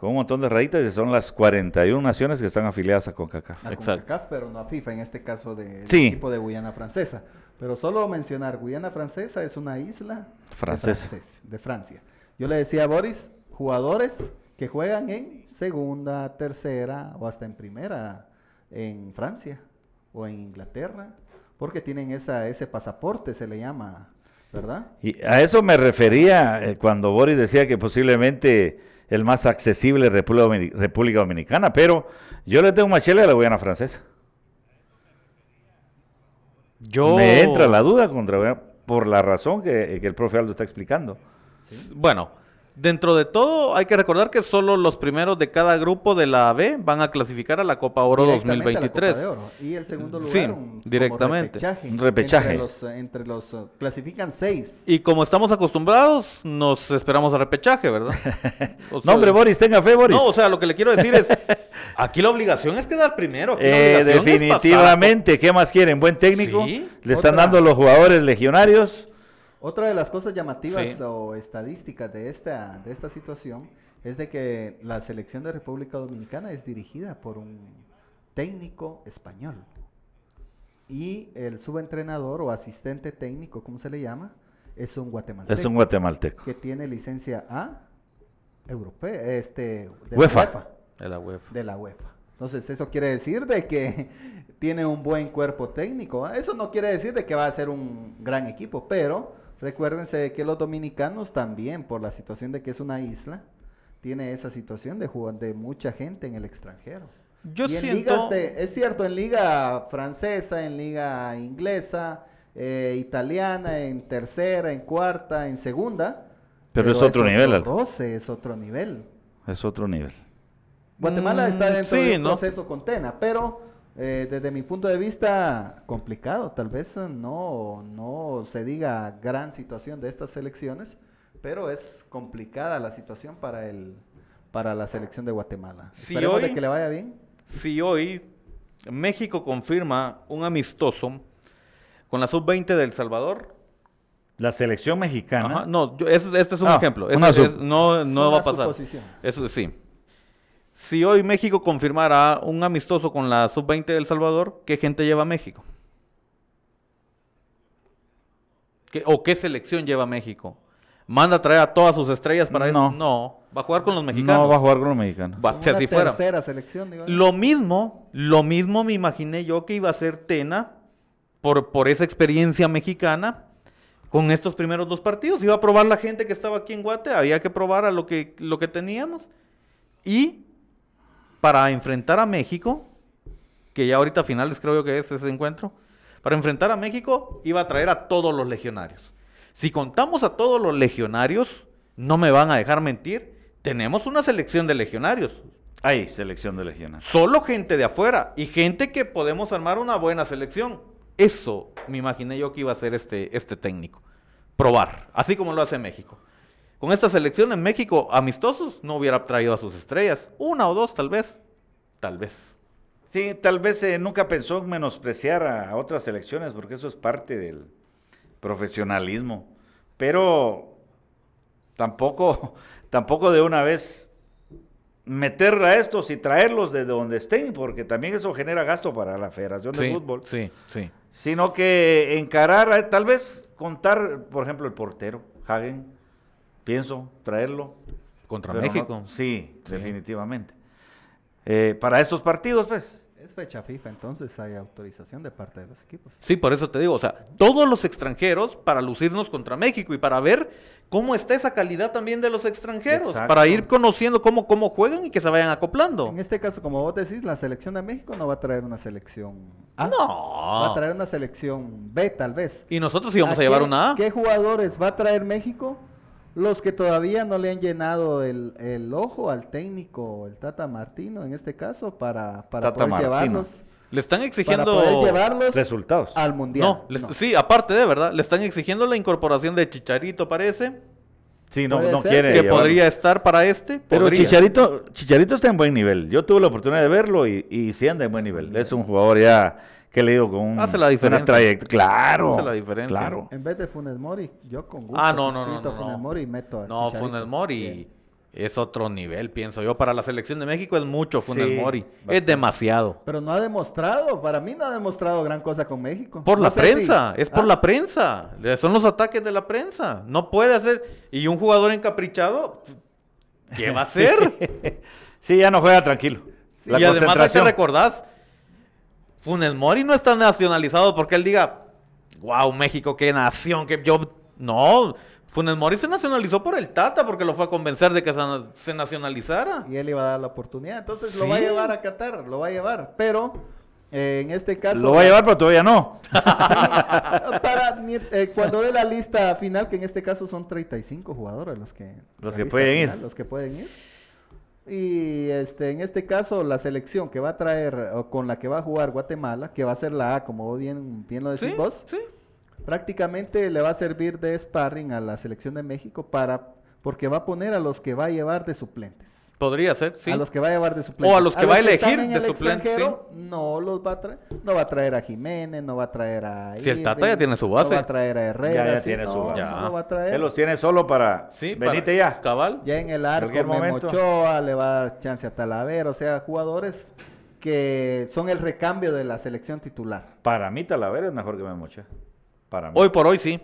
con un montón de rayitas y son las 41 naciones que están afiliadas a CONCACAF. a Exacto. CONCACAF, pero no a FIFA, en este caso del Sí. equipo de Guyana Francesa. Pero solo mencionar, Guyana Francesa es una isla de Francesa. frances- de Francia. Yo le decía a Boris, jugadores que juegan en segunda, tercera o hasta en primera en Francia o en Inglaterra, porque tienen esa, ese pasaporte, se le llama, ¿verdad? Y a eso me refería eh, cuando Boris decía que posiblemente el más accesible es República, Domini- República Dominicana, pero yo le tengo más chile a la Guyana Francesa. Yo... Me entra la duda contra por la razón que, que el profe Aldo está explicando. Bueno, dentro de todo hay que recordar que solo los primeros de cada grupo de la B van a clasificar a la Copa Oro Directamente a la 2023. Copa Oro. Y el segundo lugar, Sí, un- directamente. repechaje. Entre los, eh, entre los, clasifican seis. Y como estamos acostumbrados, nos esperamos a repechaje, ¿verdad? O No, hombre, Boris, tenga fe, Boris. No, o sea, lo que le quiero decir es, aquí la obligación es quedar primero. Eh, definitivamente, ¿qué más quieren? Buen técnico. Sí. Le están Otra. dando los jugadores legionarios. Otra de las cosas llamativas Sí. o estadísticas de esta, de esta situación es de que la selección de República Dominicana es dirigida por un técnico español. Y el subentrenador o asistente técnico, ¿cómo se le llama? Es un guatemalteco. Es un guatemalteco. que tiene licencia A europea, este, de UEFA. la UEFA. pasado. De la UEFA. de la UEFA. Entonces, eso quiere decir de que tiene un buen cuerpo técnico. ¿ah? Eso no quiere decir de que va a ser un gran equipo, pero recuérdense de que los dominicanos también, por la situación de que es una isla, tiene esa situación de jugar de mucha gente en el extranjero. Yo y en siento... ligas de, es cierto, en liga francesa, en liga inglesa, eh, italiana, en tercera, en cuarta, en segunda. Pero es otro nivel, Aldo. 12 es otro nivel. Es otro nivel. Guatemala está Mm, dentro sí, de un ¿no? proceso con Tena, pero eh, desde mi punto de vista complicado, tal vez eh, no, no se diga gran situación de estas selecciones, pero es complicada la situación para el para la selección de Guatemala. Si Esperemos de hoy- que le vaya bien. Si hoy México confirma un amistoso con la sub-20 de El Salvador, La selección mexicana. Ajá, no, yo- es- este es un Ah, ejemplo. sub- es- no no va a pasar. Eso sí. Si hoy México confirmara un amistoso con la sub-20 de El Salvador, ¿qué gente lleva a México? ¿Qué- ¿O qué selección lleva a México? ¿Manda a traer a todas sus estrellas para eso? No. No, va a jugar con los mexicanos. No va a jugar con los mexicanos. Va, Como si una así fuera. tercera selección. Lo mismo, lo mismo me imaginé yo que iba a ser Tena por, por esa experiencia mexicana con estos primeros dos partidos. Iba a probar la gente que estaba aquí en Guate, había que probar a lo que, lo que teníamos. Y para enfrentar a México, que ya ahorita a finales creo yo que es ese encuentro, para enfrentar a México iba a traer a todos los legionarios. Si contamos a todos los legionarios, no me van a dejar mentir, tenemos una selección de legionarios. Hay selección de legionarios. Solo gente de afuera y gente que podemos armar una buena selección. Eso me imaginé yo que iba a ser este, este técnico. Probar, así como lo hace México. Con esta selección en México, amistosos, no hubiera traído a sus estrellas. Una o dos, tal vez. Tal vez. Sí, tal vez eh, nunca pensó en menospreciar a, a otras selecciones, porque eso es parte del profesionalismo. Pero tampoco, tampoco de una vez meter a estos y traerlos de donde estén, porque también eso genera gasto para la Federación de Fútbol. sí, sí. Sino que encarar, a- tal vez contar, por ejemplo, el portero, Hagen, pienso traerlo. Contra no- México. sí, Sí. definitivamente. Eh, para estos partidos, pues. Es fecha FIFA, entonces hay autorización de parte de los equipos. Sí, por eso te digo, o sea, todos los extranjeros para lucirnos contra México y para ver cómo está esa calidad también de los extranjeros, Exacto. para ir conociendo cómo, cómo juegan y que se vayan acoplando. En este caso, como vos decís, la selección de México no va a traer una selección A. No. Va a traer una selección B, tal vez. Y nosotros íbamos a, qué- llevar una A. ¿Qué jugadores va a traer México? Los que todavía no le han llenado el, el ojo al técnico, el Tata Martino, en este caso, para, para Tata poder Martino. llevarlos, Le están para exigiendo... poder llevarlos Resultados. al mundial. No, les- No. sí, aparte de verdad, le están exigiendo la incorporación de Chicharito, parece, Sí, no, no ser quiere. que llevarlo. podría estar para este. Pero podría. Chicharito, Chicharito está en buen nivel. Yo tuve la oportunidad de verlo y, y sí anda en buen nivel. Es un jugador ya, ¿qué le digo? Con un, Hace la diferencia. una trayectoria. Claro. Hace la diferencia. Claro. En vez de Funes Mori, yo con gusto. Ah, no, no, no, no, Funes. Mori y meto a No, Chicharito. Funes Mori. Bien. es otro nivel, pienso yo. Para la selección de México es mucho Funes Sí, Mori. bastante. Es demasiado. Pero no ha demostrado, para mí no ha demostrado gran cosa con México. Por No la si- prensa, es por Ah, la prensa. Son los ataques de la prensa. No puede hacer. Y un jugador encaprichado, ¿qué va a hacer? Sí, ya no juega tranquilo. Sí, La y además hay que recordar, Funes Mori no está nacionalizado porque él diga, wow, México, qué nación, que yo... No, Funes Mori se nacionalizó por el Tata porque lo fue a convencer de que se, nacionalizara. Y él iba a dar la oportunidad. Entonces lo va a llevar a Qatar, lo va a llevar. Pero eh, en este caso. Lo va a llevar, pero todavía no. para eh, cuando dé la lista final, que en este caso son 35 jugadores los que, Los que pueden ir. Los que pueden ir. Y este, en este caso, la selección que va a traer, o con la que va a jugar Guatemala, que va a ser la A, como bien, bien lo decís Sí, vos, sí. prácticamente le va a servir de sparring a la selección de México para, porque va a poner a los que va a llevar de suplentes. Podría ser, sí. A los que va a llevar de suplentes. O a los que va a elegir están en de el suplentes, extranjero, No los va a traer. No va a traer a Jiménez, no va a traer a. Si el Tata ya tiene su base. No va a traer a Herrera. Ya, ya sí, tiene su base. Ya. lo va a traer. Él los tiene solo para... Sí, Venite para- ya. Cabal. Ya en el arco, Cualquier Memo momento. Ochoa le va a dar chance a Talavera. O sea, jugadores que son el recambio de la selección titular. Para mí Talavera es mejor que Memocha. Para mí. Hoy por hoy sí.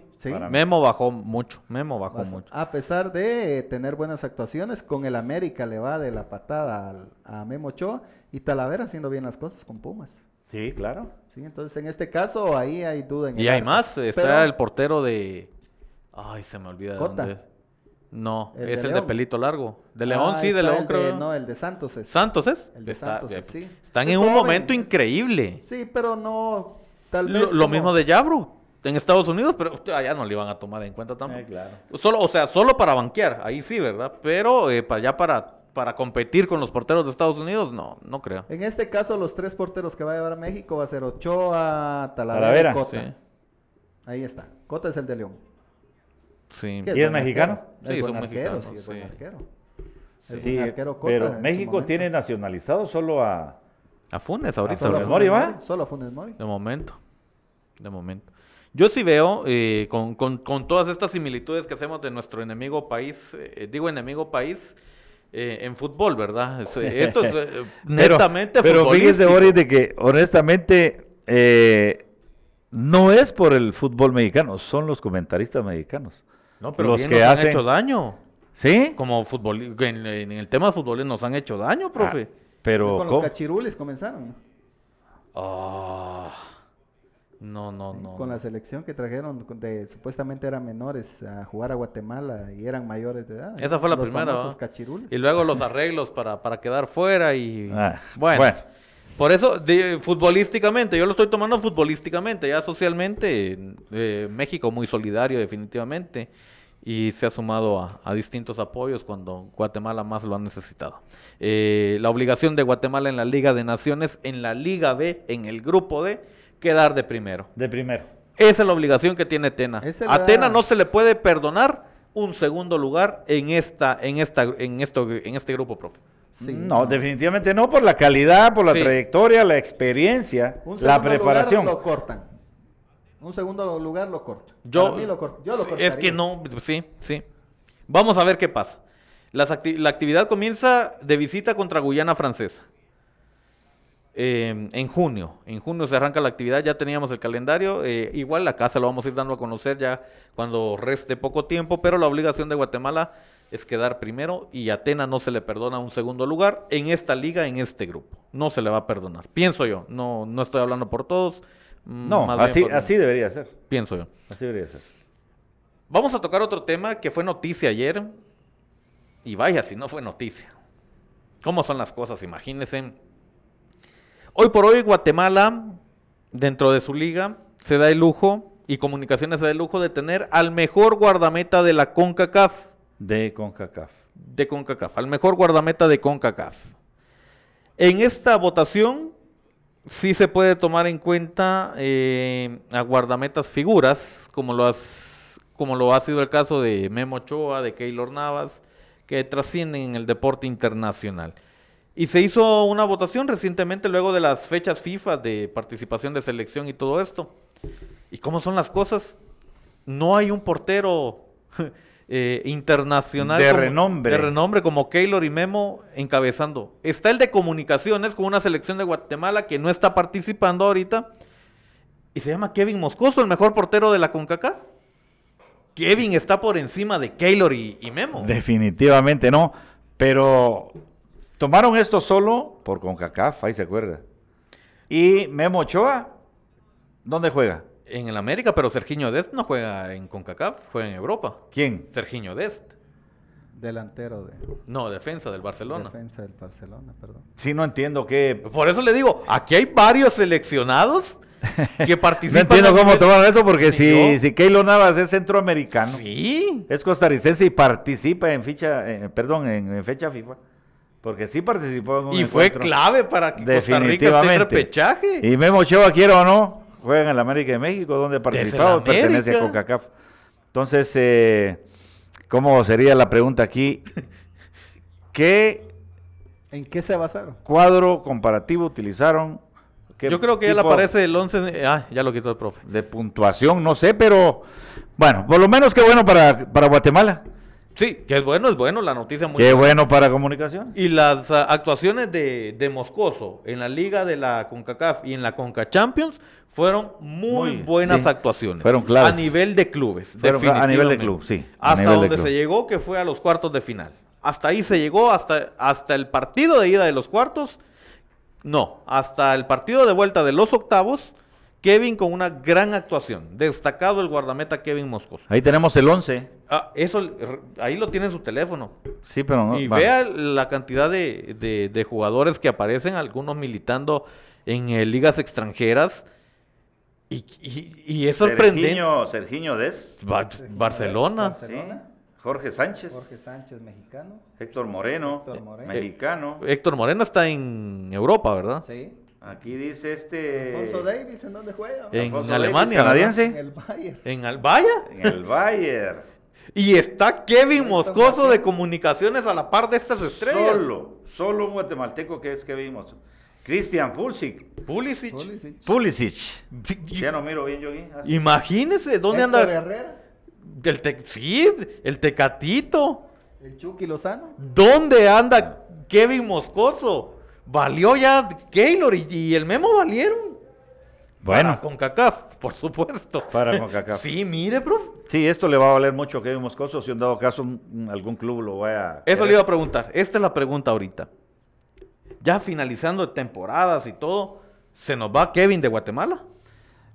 Memo bajó mucho. Memo bajó mucho. A pesar de tener buenas actuaciones, con el América le va de la patada al- a Memo Ochoa y Talavera haciendo bien las cosas con Pumas. Sí, claro. Sí, entonces en este caso ahí hay duda en Y el hay arco. más. Está Pero el portero de. Ay, se me olvida de Cota. dónde es. No, El de es el de pelito largo. De León, Ah, sí, de León creo. no, el de Santos es. Santos es. El de Está- Santos es, sí. Están Es en un momento increíble. Sí, pero no tal Lo, vez lo como- mismo de Yabru en Estados Unidos, pero allá no le iban a tomar en cuenta tampoco. Eh, claro. Solo, o sea, solo para banquear, ahí sí, ¿verdad? Pero eh, para allá para, para competir con los porteros de Estados Unidos, no, no creo. En este caso los tres porteros que va a llevar a México va a ser Ochoa, Talavera, y Cota. Sí, Ahí está. Cota es el de León. sí. ¿Y es mexicano? arquero. Sí, Es arquero, mexicanos, sí, es sí. arquero. Es Sí, arquero Cota pero México tiene nacionalizado solo a... A Funes ahorita. Solo Funes ¿verdad? Mori, Funes ¿va? Solo Funes Mori. De momento. De momento. Yo sí veo, eh, con, con- con todas estas similitudes que hacemos de nuestro enemigo país, eh, digo enemigo país, eh, en fútbol, ¿verdad? Es, eh, esto es eh, netamente Pero, pero fíjese. Boris, de que honestamente eh, no es por el fútbol mexicano, son los comentaristas mexicanos. No, pero los bien que nos hacen- han hecho daño. ¿Sí? Como futbol, en, en el tema de fútbol nos han hecho daño, profe. Ah, pero Con los cachirules comenzaron. Ah, no, no, Sí, no. con no. la selección que trajeron, de, supuestamente eran menores a jugar a Guatemala y eran mayores de edad. Esa ¿no? fue la Los primera, cachirules. Y luego los arreglos para, para quedar fuera y... Ah, bueno, bueno. Por eso, de- futbolísticamente, yo lo estoy tomando futbolísticamente, ya socialmente, eh, México muy solidario definitivamente y se ha sumado a, a distintos apoyos cuando Guatemala más lo ha necesitado. Eh, la obligación de Guatemala en la Liga de Naciones, en la Liga B, en el grupo D, quedar de primero. De primero. Esa es la obligación que tiene Tena. Esa A la- Tena no se le puede perdonar un segundo lugar en esta, en esta, en esto, en este grupo, profe. Sí, no, definitivamente no, por la calidad, por la Sí. trayectoria, la experiencia, Un la segundo preparación. lugar lo cortan. Un segundo lugar lo cortan. Yo, Para mí lo cort- yo lo sí, es que no, sí, sí. Vamos a ver qué pasa. Las acti- la actividad comienza de visita contra Guyana Francesa. Eh, en junio, en junio se arranca la actividad, ya teníamos el calendario, eh, igual la casa lo vamos a ir dando a conocer ya cuando reste poco tiempo, pero la obligación de Guatemala es quedar primero y Atena no se le perdona un segundo lugar en esta liga, en este grupo, no se le va a perdonar, pienso yo, no, no estoy hablando por todos, mm, No, así, así debería ser. pienso yo. Así debería ser. Vamos a tocar otro tema que fue noticia ayer. Y vaya, si no fue noticia. ¿Cómo son las cosas? Imagínense. Hoy por hoy Guatemala, dentro de su liga, se da el lujo, y Comunicaciones se da el lujo de tener al mejor guardameta de la CONCACAF. De CONCACAF. De CONCACAF, al mejor guardameta de CONCACAF. En esta votación sí se puede tomar en cuenta eh, a guardametas figuras, como lo, has- como lo ha sido el caso de Memo Ochoa, de Keylor Navas, que trascienden en el deporte internacional. Y se hizo una votación recientemente luego de las fechas FIFA de participación de selección y todo esto. ¿Y cómo son las cosas? No hay un portero eh, internacional De como- renombre. de renombre como Keylor y Memo encabezando. Está el de comunicaciones con una selección de Guatemala que no está participando ahorita y se llama Kevin Moscoso, el mejor portero de la CONCACAF. Kevin está por encima de Keylor y, y Memo. Definitivamente no. Pero tomaron esto solo por CONCACAF, ahí se acuerda. Y Memo Ochoa, ¿dónde juega? En el América, pero Serginho Dest no juega en CONCACAF, juega en Europa. ¿Quién? Serginho Dest. Delantero de No, defensa del Barcelona. defensa del Barcelona, perdón. Sí, no entiendo qué. Por eso le digo, aquí hay varios seleccionados que No participan. entiendo a cómo tomaron eso, porque si, yo. si Keylor Navas es centroamericano, Sí. es costarricense y participa en ficha, eh, perdón, en, en fecha FIFA. Porque sí participó en un Y fue clave para que Costa Rica esté en repechaje. Y Memo Ochoa, quiera o no, juega en el América de México, donde participado, la pertenece a. CONCACAF. Entonces, eh, ¿cómo sería la pregunta aquí? ¿Qué ¿En qué se basaron? cuadro comparativo utilizaron? ¿Qué Yo creo que ya le tipo aparece el 11. Ah, ya lo quitó el profe. De puntuación, no sé, pero bueno, por lo menos qué bueno para, para Guatemala. Sí, que es bueno, es bueno, la noticia muy Qué buena. bueno para comunicación. Y las ah, actuaciones de, de Moscoso en la liga de la CONCACAF y en la CONCA Champions fueron muy, Muy, buenas sí. actuaciones. Fueron claves. A nivel de clubes. Fueron a nivel de club, sí, Hasta donde se llegó, que fue a los cuartos de final. Hasta ahí se llegó, hasta, hasta el partido de ida de los cuartos. No, hasta el partido de vuelta de los octavos. Kevin con una gran actuación. Destacado el guardameta Kevin Moscoso. Ahí tenemos el 11. Ah, eso, ahí lo tiene en su teléfono. Sí, pero no. Y va. vea la cantidad de, de- de jugadores que aparecen, algunos militando en eh, ligas extranjeras. Y, y- y es sorprendente. Sergiño, Sergiño Des, Bar- Barcelona. Barcelona. sí. Jorge Sánchez, Jorge Sánchez, mexicano. Héctor Moreno, Héctor Moreno. mexicano. Héctor Moreno está en Europa, ¿verdad? Sí. Aquí dice este. Alfonso Davis, ¿en dónde juega? En Alfonso Alemania, Davis, En canadiense. el Bayern. En Albaya. En el Bayern. Y está Kevin Moscoso de comunicaciones a la par de estas estrellas. Solo, solo un guatemalteco que es que vimos. Cristian Pulisic. Pulisic. Pulisic. Pulisic. Ya no miro bien yo aquí. Ah. Imagínese dónde anda. Herrera. El te- sí, el Tecatito. El Chucky Lozano. ¿Dónde anda Kevin Moscoso? Valió ya Keylor y, y el Memo valieron. Bueno, con CACAF, por supuesto. Para CONCACAF. Sí, mire, profe. sí, esto le va a valer mucho a Kevin Moscoso si en dado caso un- algún club lo vaya a. Eso querer. le iba a preguntar. Esta es la pregunta ahorita. Ya finalizando temporadas y todo, ¿se nos va Kevin de Guatemala?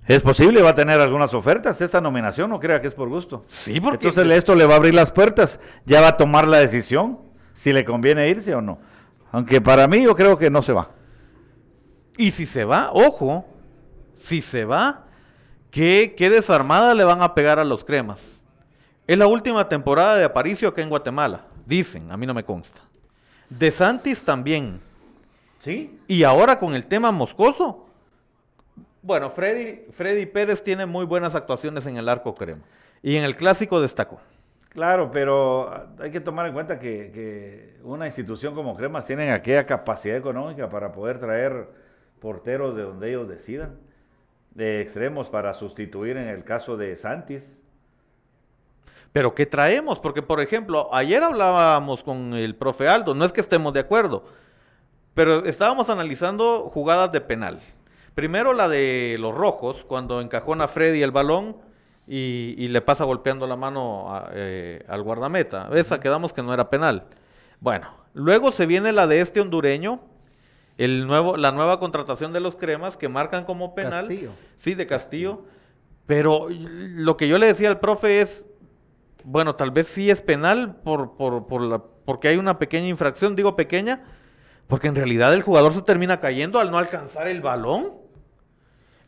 Es posible, va a tener algunas ofertas. Esta nominación no crea que es por gusto. Sí, porque Entonces esto le va a abrir las puertas. Ya va a tomar la decisión si le conviene irse o no. Aunque para mí yo creo que no se va. Y si se va, ojo, si se va, ¿qué, qué desarmada le van a pegar a los cremas? Es la última temporada de Aparicio acá en Guatemala. Dicen, a mí no me consta. De Santis también. ¿Sí? Y ahora con el tema Moscoso. Bueno, Freddy, Freddy Pérez tiene muy buenas actuaciones en el arco crema. Y en el clásico destacó. Claro, pero hay que tomar en cuenta que, que una institución como Cremas tiene aquella capacidad económica para poder traer porteros de donde ellos decidan, de extremos para sustituir en el caso de Santis. Pero ¿qué traemos? Porque, por ejemplo, ayer hablábamos con el profe Aldo, no es que estemos de acuerdo, pero estábamos analizando jugadas de penal. Primero la de los rojos, cuando encajona Freddy el balón y, y le pasa golpeando la mano a- eh, al guardameta. Esa quedamos que no era penal. Bueno, luego se viene la de este hondureño, el nuevo, la nueva contratación de los cremas que marcan como penal. Castillo. Sí, de Castillo. Pero lo que yo le decía al profe es, bueno, tal vez sí es penal por, por, por la, porque hay una pequeña infracción, digo pequeña, porque en realidad el jugador se termina cayendo al no alcanzar el balón.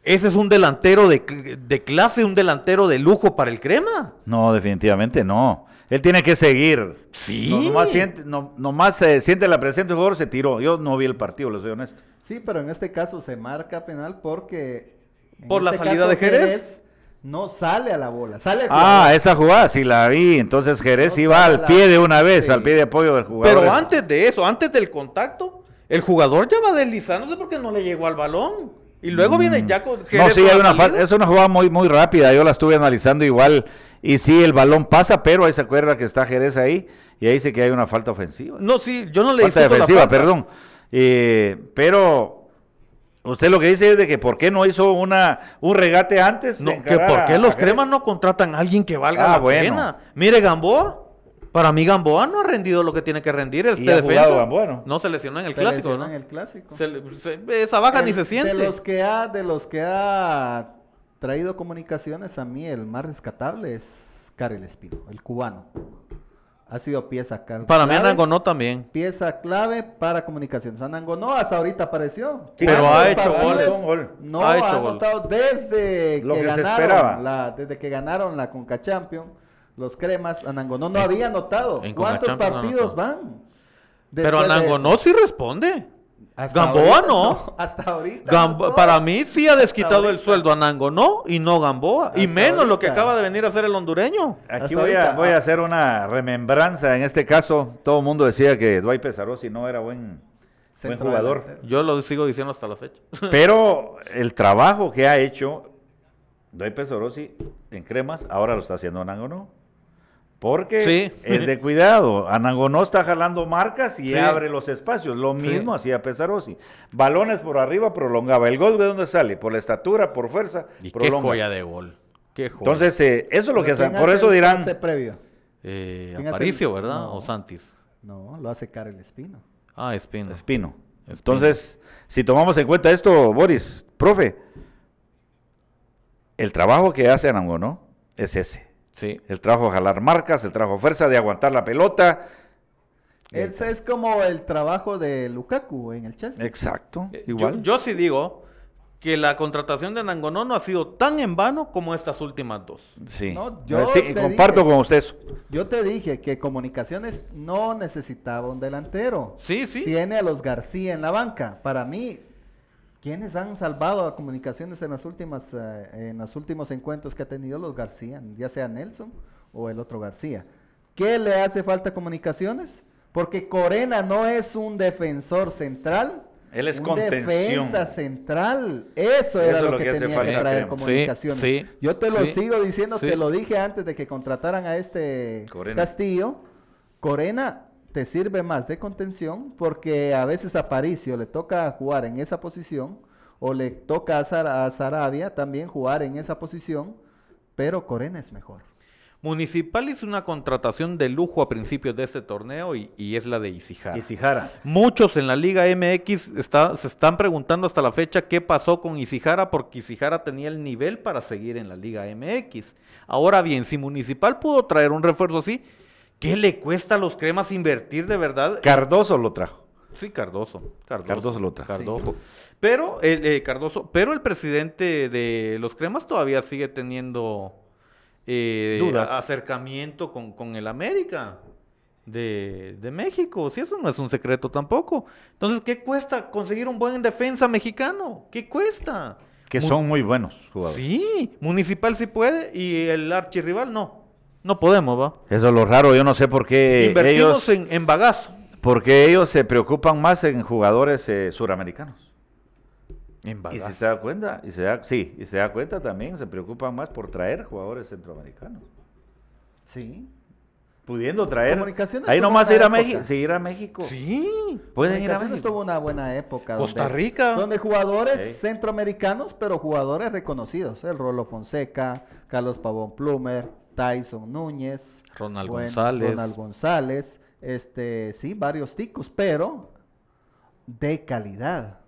Ese es un delantero de, de clase, un delantero de lujo para el crema. No, definitivamente no. Él tiene que seguir. Sí. No, nomás siente, no, nomás, eh, siente la presencia del jugador, se tiró. Yo no vi el partido, les soy honesto. Sí, pero en este caso se marca penal porque. Por la este salida de Jerez. No sale a la bola. Sale Ah, esa jugada sí la vi. Entonces Jerez No iba al pie de una vez, sí. al pie de apoyo del jugador. Pero antes de eso, antes del contacto, el jugador ya va deslizándose porque no le llegó al balón. Y luego viene ya con No, Jerez sí, hay una salida. falta, es una jugada muy, muy rápida, yo la estuve analizando igual, y sí, el balón pasa, pero ahí se acuerda que está Jerez ahí, y ahí dice que hay una falta ofensiva. No, sí, yo no le falta la defensiva, falta. perdón. Eh, pero usted lo que dice es de que por qué no hizo una, un regate antes. No, que por qué los cremas no contratan a alguien que valga Ah, la bueno. pena. Mire, Gamboa. Para mí Gamboa no ha rendido lo que tiene que rendir. Este ¿Y ha defensa. jugado Gamboa, no? No se lesionó en el Se clásico, lesionó ¿no? en el clásico. Se le- se- esa baja ni El- se siente. De los que ha, de los que ha traído comunicaciones, a mí el más rescatable es Karel Espino, el cubano. Ha sido pieza cal- Para mí clave, Anangonó también. Pieza clave para comunicaciones. Anangonó hasta ahorita apareció. Sí, Pero ¿Cuántos ha hecho goles. No Ha ha, hecho gol. anotado desde Lo que, ganaron la, desde que ganaron la Conca Champions, los cremas, Anangonó no había anotado. en ¿Cuántos no partidos van? Pero Anangonó sí responde. Hasta Gamboa ahorita no. Hasta ahorita. Gambo- no. para mí sí ha desquitado el sueldo a Nangonó y no Gamboa. y menos lo que acaba de venir a hacer el hondureño. Aquí voy a, voy a ah. hacer una remembranza. En este caso, todo el mundo decía que Dwight Pesarosi no era buen, jugador. delantero. Yo lo sigo diciendo hasta la fecha. Pero el trabajo que ha hecho Dwight Pesarosi en Cremas, ahora lo está haciendo Anangonó. Porque Sí. es de cuidado. Anangonó está jalando marcas y Sí. abre los espacios. Lo Sí. mismo hacía Pesarosi. Balones por arriba, prolongaba. ¿El gol de dónde sale? Por la estatura, por fuerza, Y qué prolonga. joya de gol. Qué joya. Entonces, eh, eso es lo que ¿Pero hacen. Por hace eso dirán pase previo? Eh, ¿Quién hace Aparicio, el- ¿verdad? No. O Santis. No, lo hace Karel Espino. Ah, Espino. Espino. Espino. Entonces, si tomamos en cuenta esto, Boris, profe, el trabajo que hace Anangonó es ese. Sí. El trabajo de jalar marcas, el trabajo de fuerza, de aguantar la pelota. Ese es como el trabajo de Lukaku en el Chelsea. Exacto, Eh, igual. Yo, yo sí digo que la contratación de Nangonó no ha sido tan en vano como estas últimas dos. sí, No, yo sí, te comparto dije- con usted eso. Yo te dije que Comunicaciones no necesitaba un delantero. Sí, sí. Tiene a los García en la banca. Para mí, ¿quiénes han salvado a Comunicaciones en las últimas eh, en los últimos encuentros que ha tenido los García, ya sea Nelson o el otro García? ¿Qué le hace falta a Comunicaciones? Porque Corena no es un defensor central. Él es un contención. defensa central. Eso era Eso lo lo que, tenía que traer creo. Sí, Comunicaciones. sí, Yo te lo sí, sigo diciendo, sí. te lo dije antes de que contrataran a este Corena. Castillo. Corena te sirve más de contención porque a veces a Paricio le toca jugar en esa posición o le toca a, Sara- a Sarabia también jugar en esa posición, pero Corena es mejor. Municipal hizo una contratación de lujo a principios de este torneo y, y es la de Isijara. Y Sijara. Muchos en la Liga MX está- se están preguntando hasta la fecha qué pasó con Isijara porque Isijara tenía el nivel para seguir en la Liga MX. Ahora bien, si Municipal pudo traer un refuerzo así, ¿qué le cuesta a los cremas invertir de verdad? Cardoso lo trajo. Sí, Cardoso. Cardoso, Cardoso lo trajo. Cardoso. Pero el eh, Cardoso, pero el presidente de los cremas todavía sigue teniendo eh, Dudas. acercamiento con, con el América de, de México. Si eso no es un secreto tampoco. Entonces, ¿qué cuesta conseguir un buen defensa mexicano? ¿Qué cuesta? Que son muy buenos jugadores. Sí, Municipal sí puede y el archirrival no. No podemos, ¿va? Eso es lo raro. Yo no sé por qué Invertimos ellos, en, en bagazo. porque ellos se preocupan más en jugadores eh, suramericanos. En Y bagazo. si se da cuenta, y se da, sí, y se da cuenta también, se preocupan más por traer jugadores centroamericanos. Sí. Pudiendo traer. Comunicaciones Ahí nomás ir a. México. Sí, ir a México. Sí. Pueden ir a México. tuvo una buena época. Costa donde- Rica. Donde jugadores Sí. centroamericanos, pero jugadores reconocidos. El Rolo Fonseca, Carlos Pavón Plumer, Tyson Núñez, Ronald González. Ronald González, este, sí, varios ticos, pero de calidad.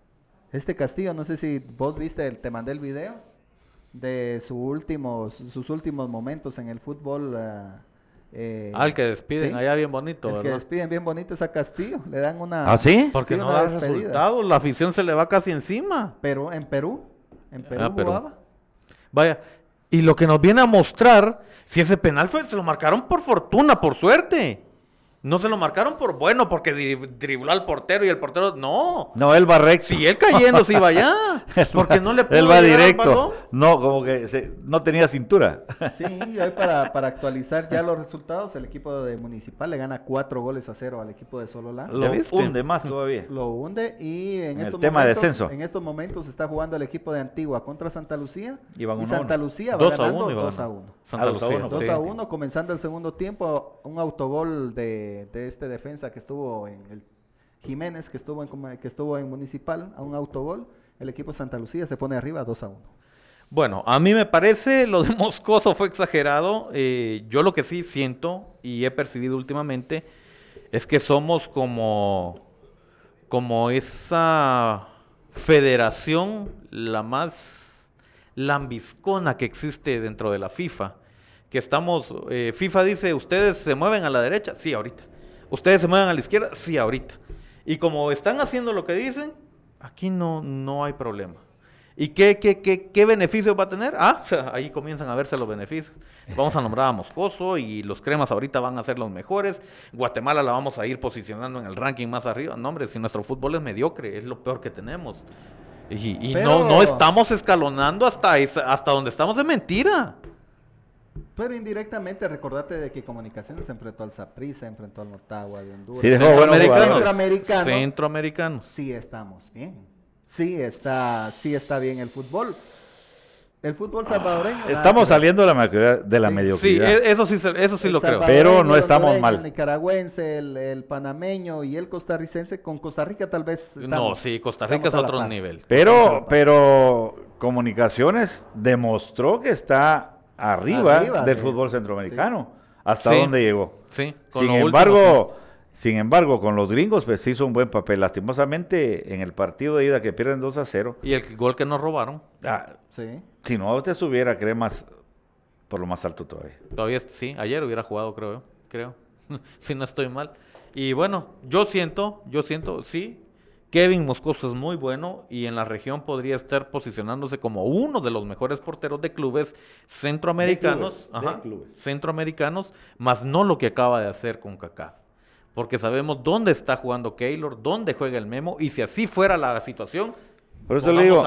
Este Castillo, no sé si vos viste, el- te mandé el video de su últimos, sus últimos momentos en el fútbol. eh, Al que despiden sí. allá bien bonito, El que ¿verdad? despiden bien bonito es a Castillo. Le dan una. ¿Ah, sí? Porque sí, no da despedida. resultados, la afición se le va casi encima. Perú, en Perú. En Perú Ah, Perú. jugaba. Vaya, y lo que nos viene a mostrar, si ese penal fue, se lo marcaron por fortuna, por suerte. No se lo marcaron por bueno, porque dri- dribló al portero y el portero. No. No, él va recto. Si él cayendo se iba allá. Porque no le pudo Él va directo. No, como que se- no tenía cintura. Sí, y hoy para, para actualizar ya los resultados, el equipo de Municipal le gana cuatro goles a cero al equipo de Sololá. Lo viste? hunde más todavía. Lo hunde y en, En el estos tema de momentos, descenso. en estos momentos está jugando el equipo de Antigua contra Santa Lucía Y van uno Santa uno. Lucía va 2 a ganando 1 iba 2 a ganando. 1. Santa Ah, dos a Lucía. uno, 2 sí. a 1, comenzando el segundo tiempo, un autogol de, de este defensa que estuvo en el Jiménez, que estuvo en, que estuvo en Municipal, a un autogol. El equipo Santa Lucía se pone arriba 2 a 1. Bueno, a mí me parece lo de Moscoso fue exagerado. Eh, yo lo que sí siento y he percibido últimamente es que somos como, como esa federación la más lambiscona que existe dentro de la FIFA. Que estamos, eh, FIFA dice, ustedes se mueven a la derecha, sí, ahorita. Ustedes se mueven a la izquierda, sí, ahorita. Y como están haciendo lo que dicen, aquí no, no hay problema. ¿Y qué, qué, qué, qué beneficios va a tener? Ah, ahí comienzan a verse los beneficios. Vamos a nombrar a Moscoso y los cremas ahorita van a ser los mejores. Guatemala la vamos a ir posicionando en el ranking más arriba. No, hombre, si nuestro fútbol es mediocre, es lo peor que tenemos. Y, y no, no estamos escalonando hasta, esa- hasta donde estamos de mentira. Pero indirectamente, recordate de que Comunicaciones se enfrentó al Saprissa, se enfrentó al Motagua de Honduras. Sí, dejó buenos Centroamericanos. Centroamericano. Centroamericanos. sí estamos bien. Sí está, sí está bien el fútbol. El fútbol salvadoreño. nada Estamos saliendo de la, mediocridad- de la Sí. Sí, mediocridad. e- eso sí, se- eso sí El lo creo. salvadoreño, Pero no estamos mal. El nicaragüense, el, el panameño y el costarricense. Con Costa Rica tal vez. No, sí, Costa Rica es otro nivel. Pero, pero Comunicaciones demostró que está arriba, Arriba del de fútbol centroamericano. ¿Hasta Sí. dónde llegó? Sí, con Sin lo último, embargo, sin embargo, con los gringos pues hizo un buen papel. Lastimosamente, en el partido de ida que pierden 2 a 0, sí. Y el gol que nos robaron, ah, Sí. si no usted subiera, cree más por lo más alto todavía. todavía sí, ayer hubiera jugado, creo, yo, creo, si no estoy mal. Y bueno, yo siento, yo siento, sí, Kevin Moscoso es muy bueno y en la región podría estar posicionándose como uno de los mejores porteros de clubes centroamericanos, De clubes, de ajá, clubes. centroamericanos, más no lo que acaba de hacer con Kaká. Porque sabemos dónde está jugando Keylor, dónde juega el Memo, y si así fuera la situación, Por eso le digo,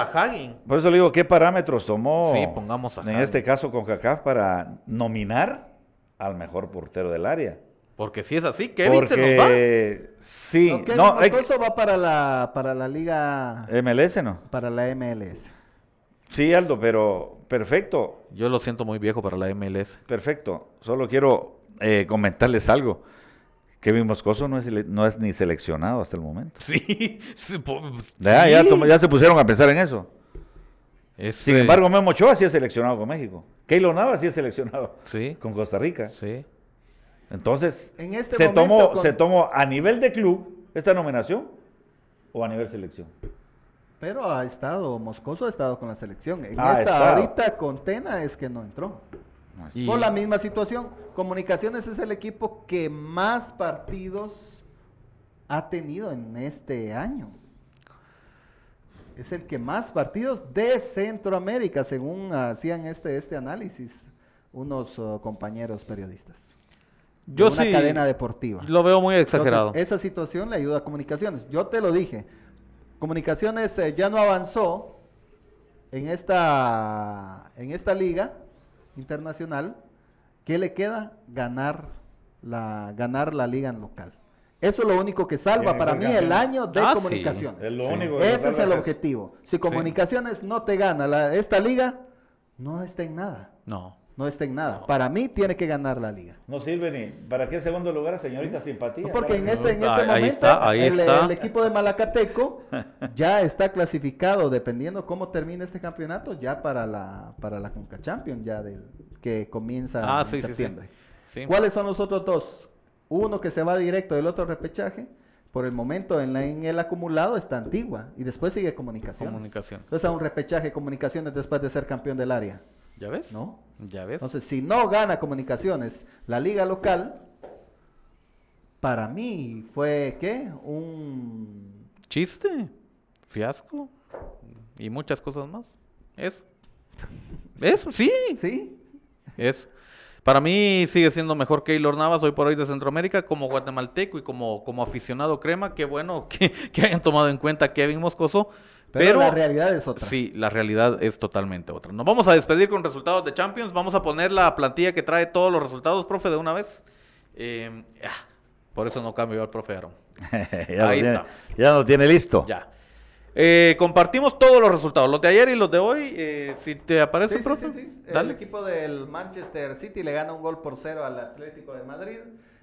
por eso le digo, ¿qué parámetros tomó Sí, pongamos a en este caso con CACAF para nominar al mejor portero del área? Porque si es así, Kevin se nos va. Sí, no, hay que- Moscoso va para la, para la liga, MLS no. para la MLS. Sí, Aldo, pero perfecto, Yo lo siento muy viejo para la MLS. perfecto. Solo quiero eh, comentarles algo. Kevin Moscoso no es, no es ni seleccionado hasta el momento. Sí, Ya, ya, sí. tom- ya se pusieron a pensar en eso. Es, Sin eh, embargo, Memo Ochoa sí es seleccionado con México. Keylor Navas sí es seleccionado Sí, con Costa Rica. sí. Entonces, En este se, momento tomó, con- ¿se tomó a nivel de club esta nominación o a nivel selección? Pero ha estado, Moscoso ha estado con la selección. En Ah, ha esta estado. ahorita con Tena es que no entró. Y- Por la misma situación. Comunicaciones es el equipo que más partidos ha tenido en este año. Es el que más partidos de Centroamérica, según hacían este, este análisis unos uh, compañeros periodistas. Yo una sí cadena deportiva. lo veo muy exagerado. Entonces, esa situación le ayuda a Comunicaciones. Yo te lo dije. Comunicaciones eh, ya no avanzó en esta, en esta liga internacional. ¿Qué le queda? Ganar la, ganar la liga en local. Eso es lo único que salva para mí campeón. el año de Ah, sí. comunicaciones. Es lo Sí. único que Ese es el objetivo. Si comunicaciones no te gana la- esta liga, no está en nada. No. No está en nada. Para mí tiene que ganar la liga. No sirve ni. ¿Para qué segundo lugar, señorita Simpatía? No, porque en este, en este ahí momento está, ahí el, está. el equipo de Malacateco ya está clasificado, dependiendo cómo termine este campeonato, ya para la para la Conca Champions, ya del que comienza Ah, en sí, sí, sí. septiembre. Sí. ¿Cuáles son los otros dos? Uno que se va directo, el otro repechaje. Por el momento en, la- en el acumulado está Antigua y después sigue Comunicaciones. Comunicación. Entonces a un repechaje Comunicaciones después de ser campeón del área. ¿Ya ves? ¿No? ¿Ya ves? Entonces, si no gana Comunicaciones la liga local, para mí fue, ¿qué? Un... Chiste, fiasco y muchas cosas más. Eso. Eso, sí. ¿Sí? Eso. Para mí sigue siendo mejor Keylor Navas hoy por hoy de Centroamérica como guatemalteco y como, como aficionado crema. Qué bueno que, que hayan tomado en cuenta a Kevin Moscoso. Pero, Pero, la realidad es otra. Sí, la realidad es totalmente otra. Nos vamos a despedir con resultados de Champions. Vamos a poner la plantilla que trae todos los resultados, profe, de una vez. Eh, ah, por eso no cambio yo al profe Aaron. ya, Ahí tiene, estamos. ya lo tiene listo. Ya. Eh, compartimos todos los resultados, los de ayer y los de hoy. eh, si te aparece, Sí, sí, profe, sí, sí. El dale. equipo del Manchester City le gana un gol por cero al Atlético de Madrid.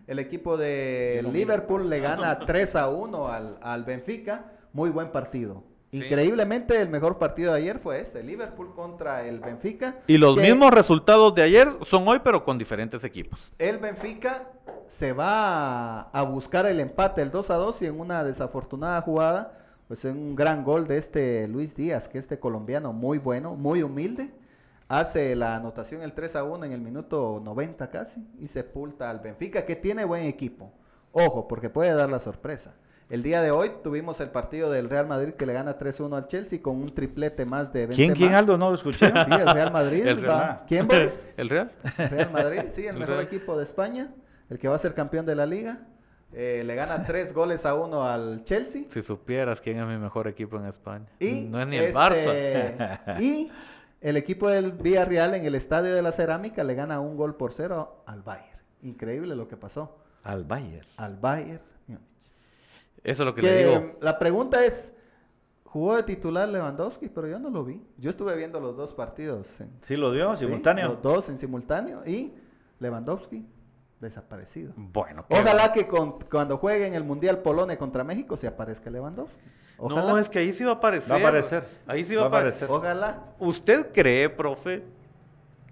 El equipo de Liverpool le gana 3 a 1 al, al Benfica. Muy buen partido. Sí. Increíblemente, el mejor partido de ayer fue este: Liverpool contra el Benfica. Y los mismos resultados de ayer son hoy, pero con diferentes equipos. El Benfica se va a, a buscar el empate, el 2 a 2, y en una desafortunada jugada, pues en un gran gol de este Luis Díaz, que este colombiano muy bueno, muy humilde, hace la anotación el 3 a 1 en el minuto 90 casi, y sepulta al Benfica, que tiene buen equipo. Ojo, porque puede dar la sorpresa. El día de hoy tuvimos el partido del Real Madrid que le gana 3-1 al Chelsea con un triplete más de ¿Quién, Benzema. quién, Aldo? No lo escuché. Sí, el Real Madrid. El Real. va- ¿Quién, Boris? ¿El Real? Real Madrid, sí, el El mejor Real. equipo de España, el que va a ser campeón de la liga. Eh, le gana tres goles a uno al Chelsea. Si supieras quién es mi mejor equipo en España. Y no es ni el este, Barça. Y el equipo del Villarreal en el Estadio de la Cerámica le gana un gol por cero al Bayern. Increíble lo que pasó Al Bayern. al Bayern. Eso es lo que, Que, le digo. la pregunta es, ¿jugó de titular Lewandowski? Pero yo no lo vi. Yo estuve viendo los dos partidos. en- ¿Sí lo dio? sí, ¿Simultáneo? los dos en simultáneo y Lewandowski desaparecido. Bueno, qué Ojalá que con- cuando jueguen el Mundial Polonia contra México se aparezca Lewandowski. Ojalá. No, es que ahí sí va a aparecer. Va a aparecer. Ahí sí va, Va a aparecer. Ojalá. ¿Usted cree, profe,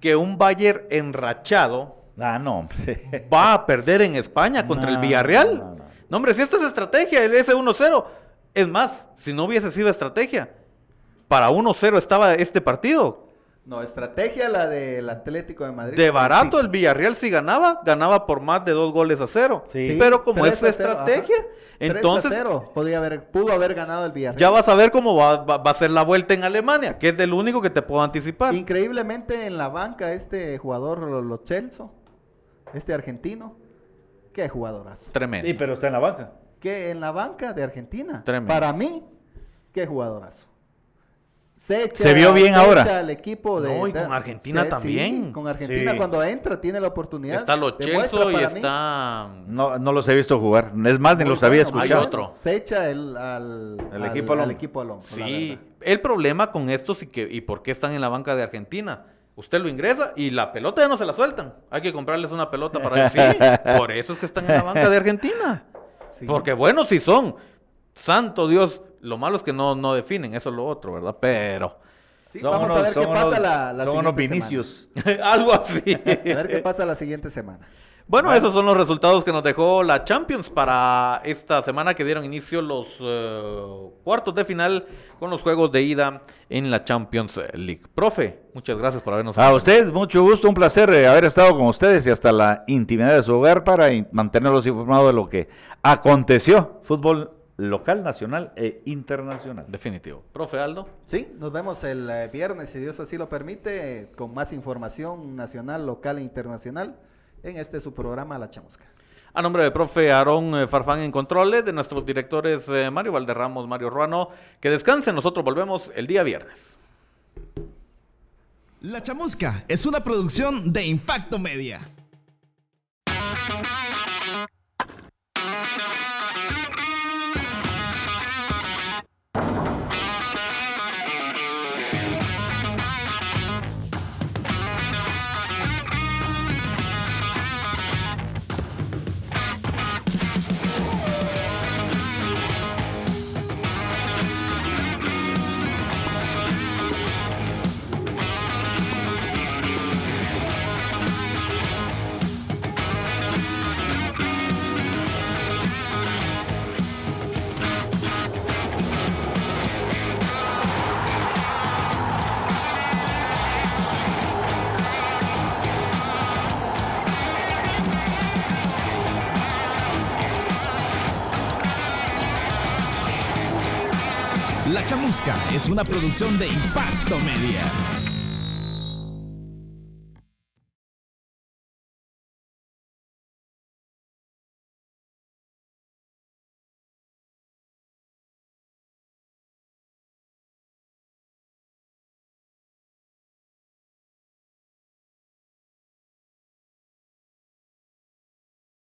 que un Bayern enrachado Ah, no, sí. va a perder en España contra el No, Villarreal? no, no. No, hombre, si esto es estrategia, el S1-0. Es más, si no hubiese sido estrategia, para 1-0 estaba este partido. No, estrategia la del Atlético de Madrid. De barato, Sí. el Villarreal si ganaba, ganaba por más de dos goles a cero. Sí. Pero como 3 es a 0, estrategia, ajá. 3 a entonces 0, podía haber, pudo haber ganado el Villarreal. ya vas a ver cómo va, va- va a ser la vuelta en Alemania, que es del único que te puedo anticipar. Increíblemente en la banca este jugador, Lo Lo Celso, este argentino, qué jugadorazo. Tremendo. Sí, pero está en la banca. Que en la banca de Argentina, Tremendo. para mí, qué jugadorazo. Se, echa- Se vio bien se ahora. echa al equipo de, No, y con Argentina también. con Argentina Sí. cuando entra tiene la oportunidad. Está Lo Celso y mí está... No, no los he visto jugar. Es más, ni muy los había bueno, Hay escuchado. bueno. otro. Se echa el, al, El al- equipo al al equipo al hombro, la Sí, el problema con estos y, que, y por qué están en la banca de Argentina. Usted lo ingresa y la pelota ya no se la sueltan. Hay que comprarles una pelota para Sí, por eso es que están en la banca de Argentina. Sí. Porque buenos sí son. Santo Dios. Lo malo es que no, no definen, eso es lo otro, ¿verdad? Pero Sí, Son vamos unos- a ver qué pasa la, la Son unos siguiente semana. Vinicius. algo así. A ver qué pasa la siguiente semana. Bueno, esos son los resultados que nos dejó la Champions para esta semana que dieron inicio los eh, cuartos de final con los juegos de ida en la Champions League. Profe, muchas gracias por habernos A ustedes, mucho gusto, un placer eh, haber estado con ustedes y hasta la intimidad de su hogar para in- mantenerlos informados de lo que aconteció. Fútbol local, nacional e internacional. Definitivo. Profe Aldo. Sí, nos vemos el eh, viernes, si Dios así lo permite, con más información nacional, local e internacional en este su programa La Chamusca. A nombre del profe Aarón eh, Farfán en controles, de nuestros directores eh, Mario Valderramos, Mario Ruano, que descansen, nosotros volvemos el día viernes. La Chamusca es una producción de Impacto Media. Es una producción de Impacto Media.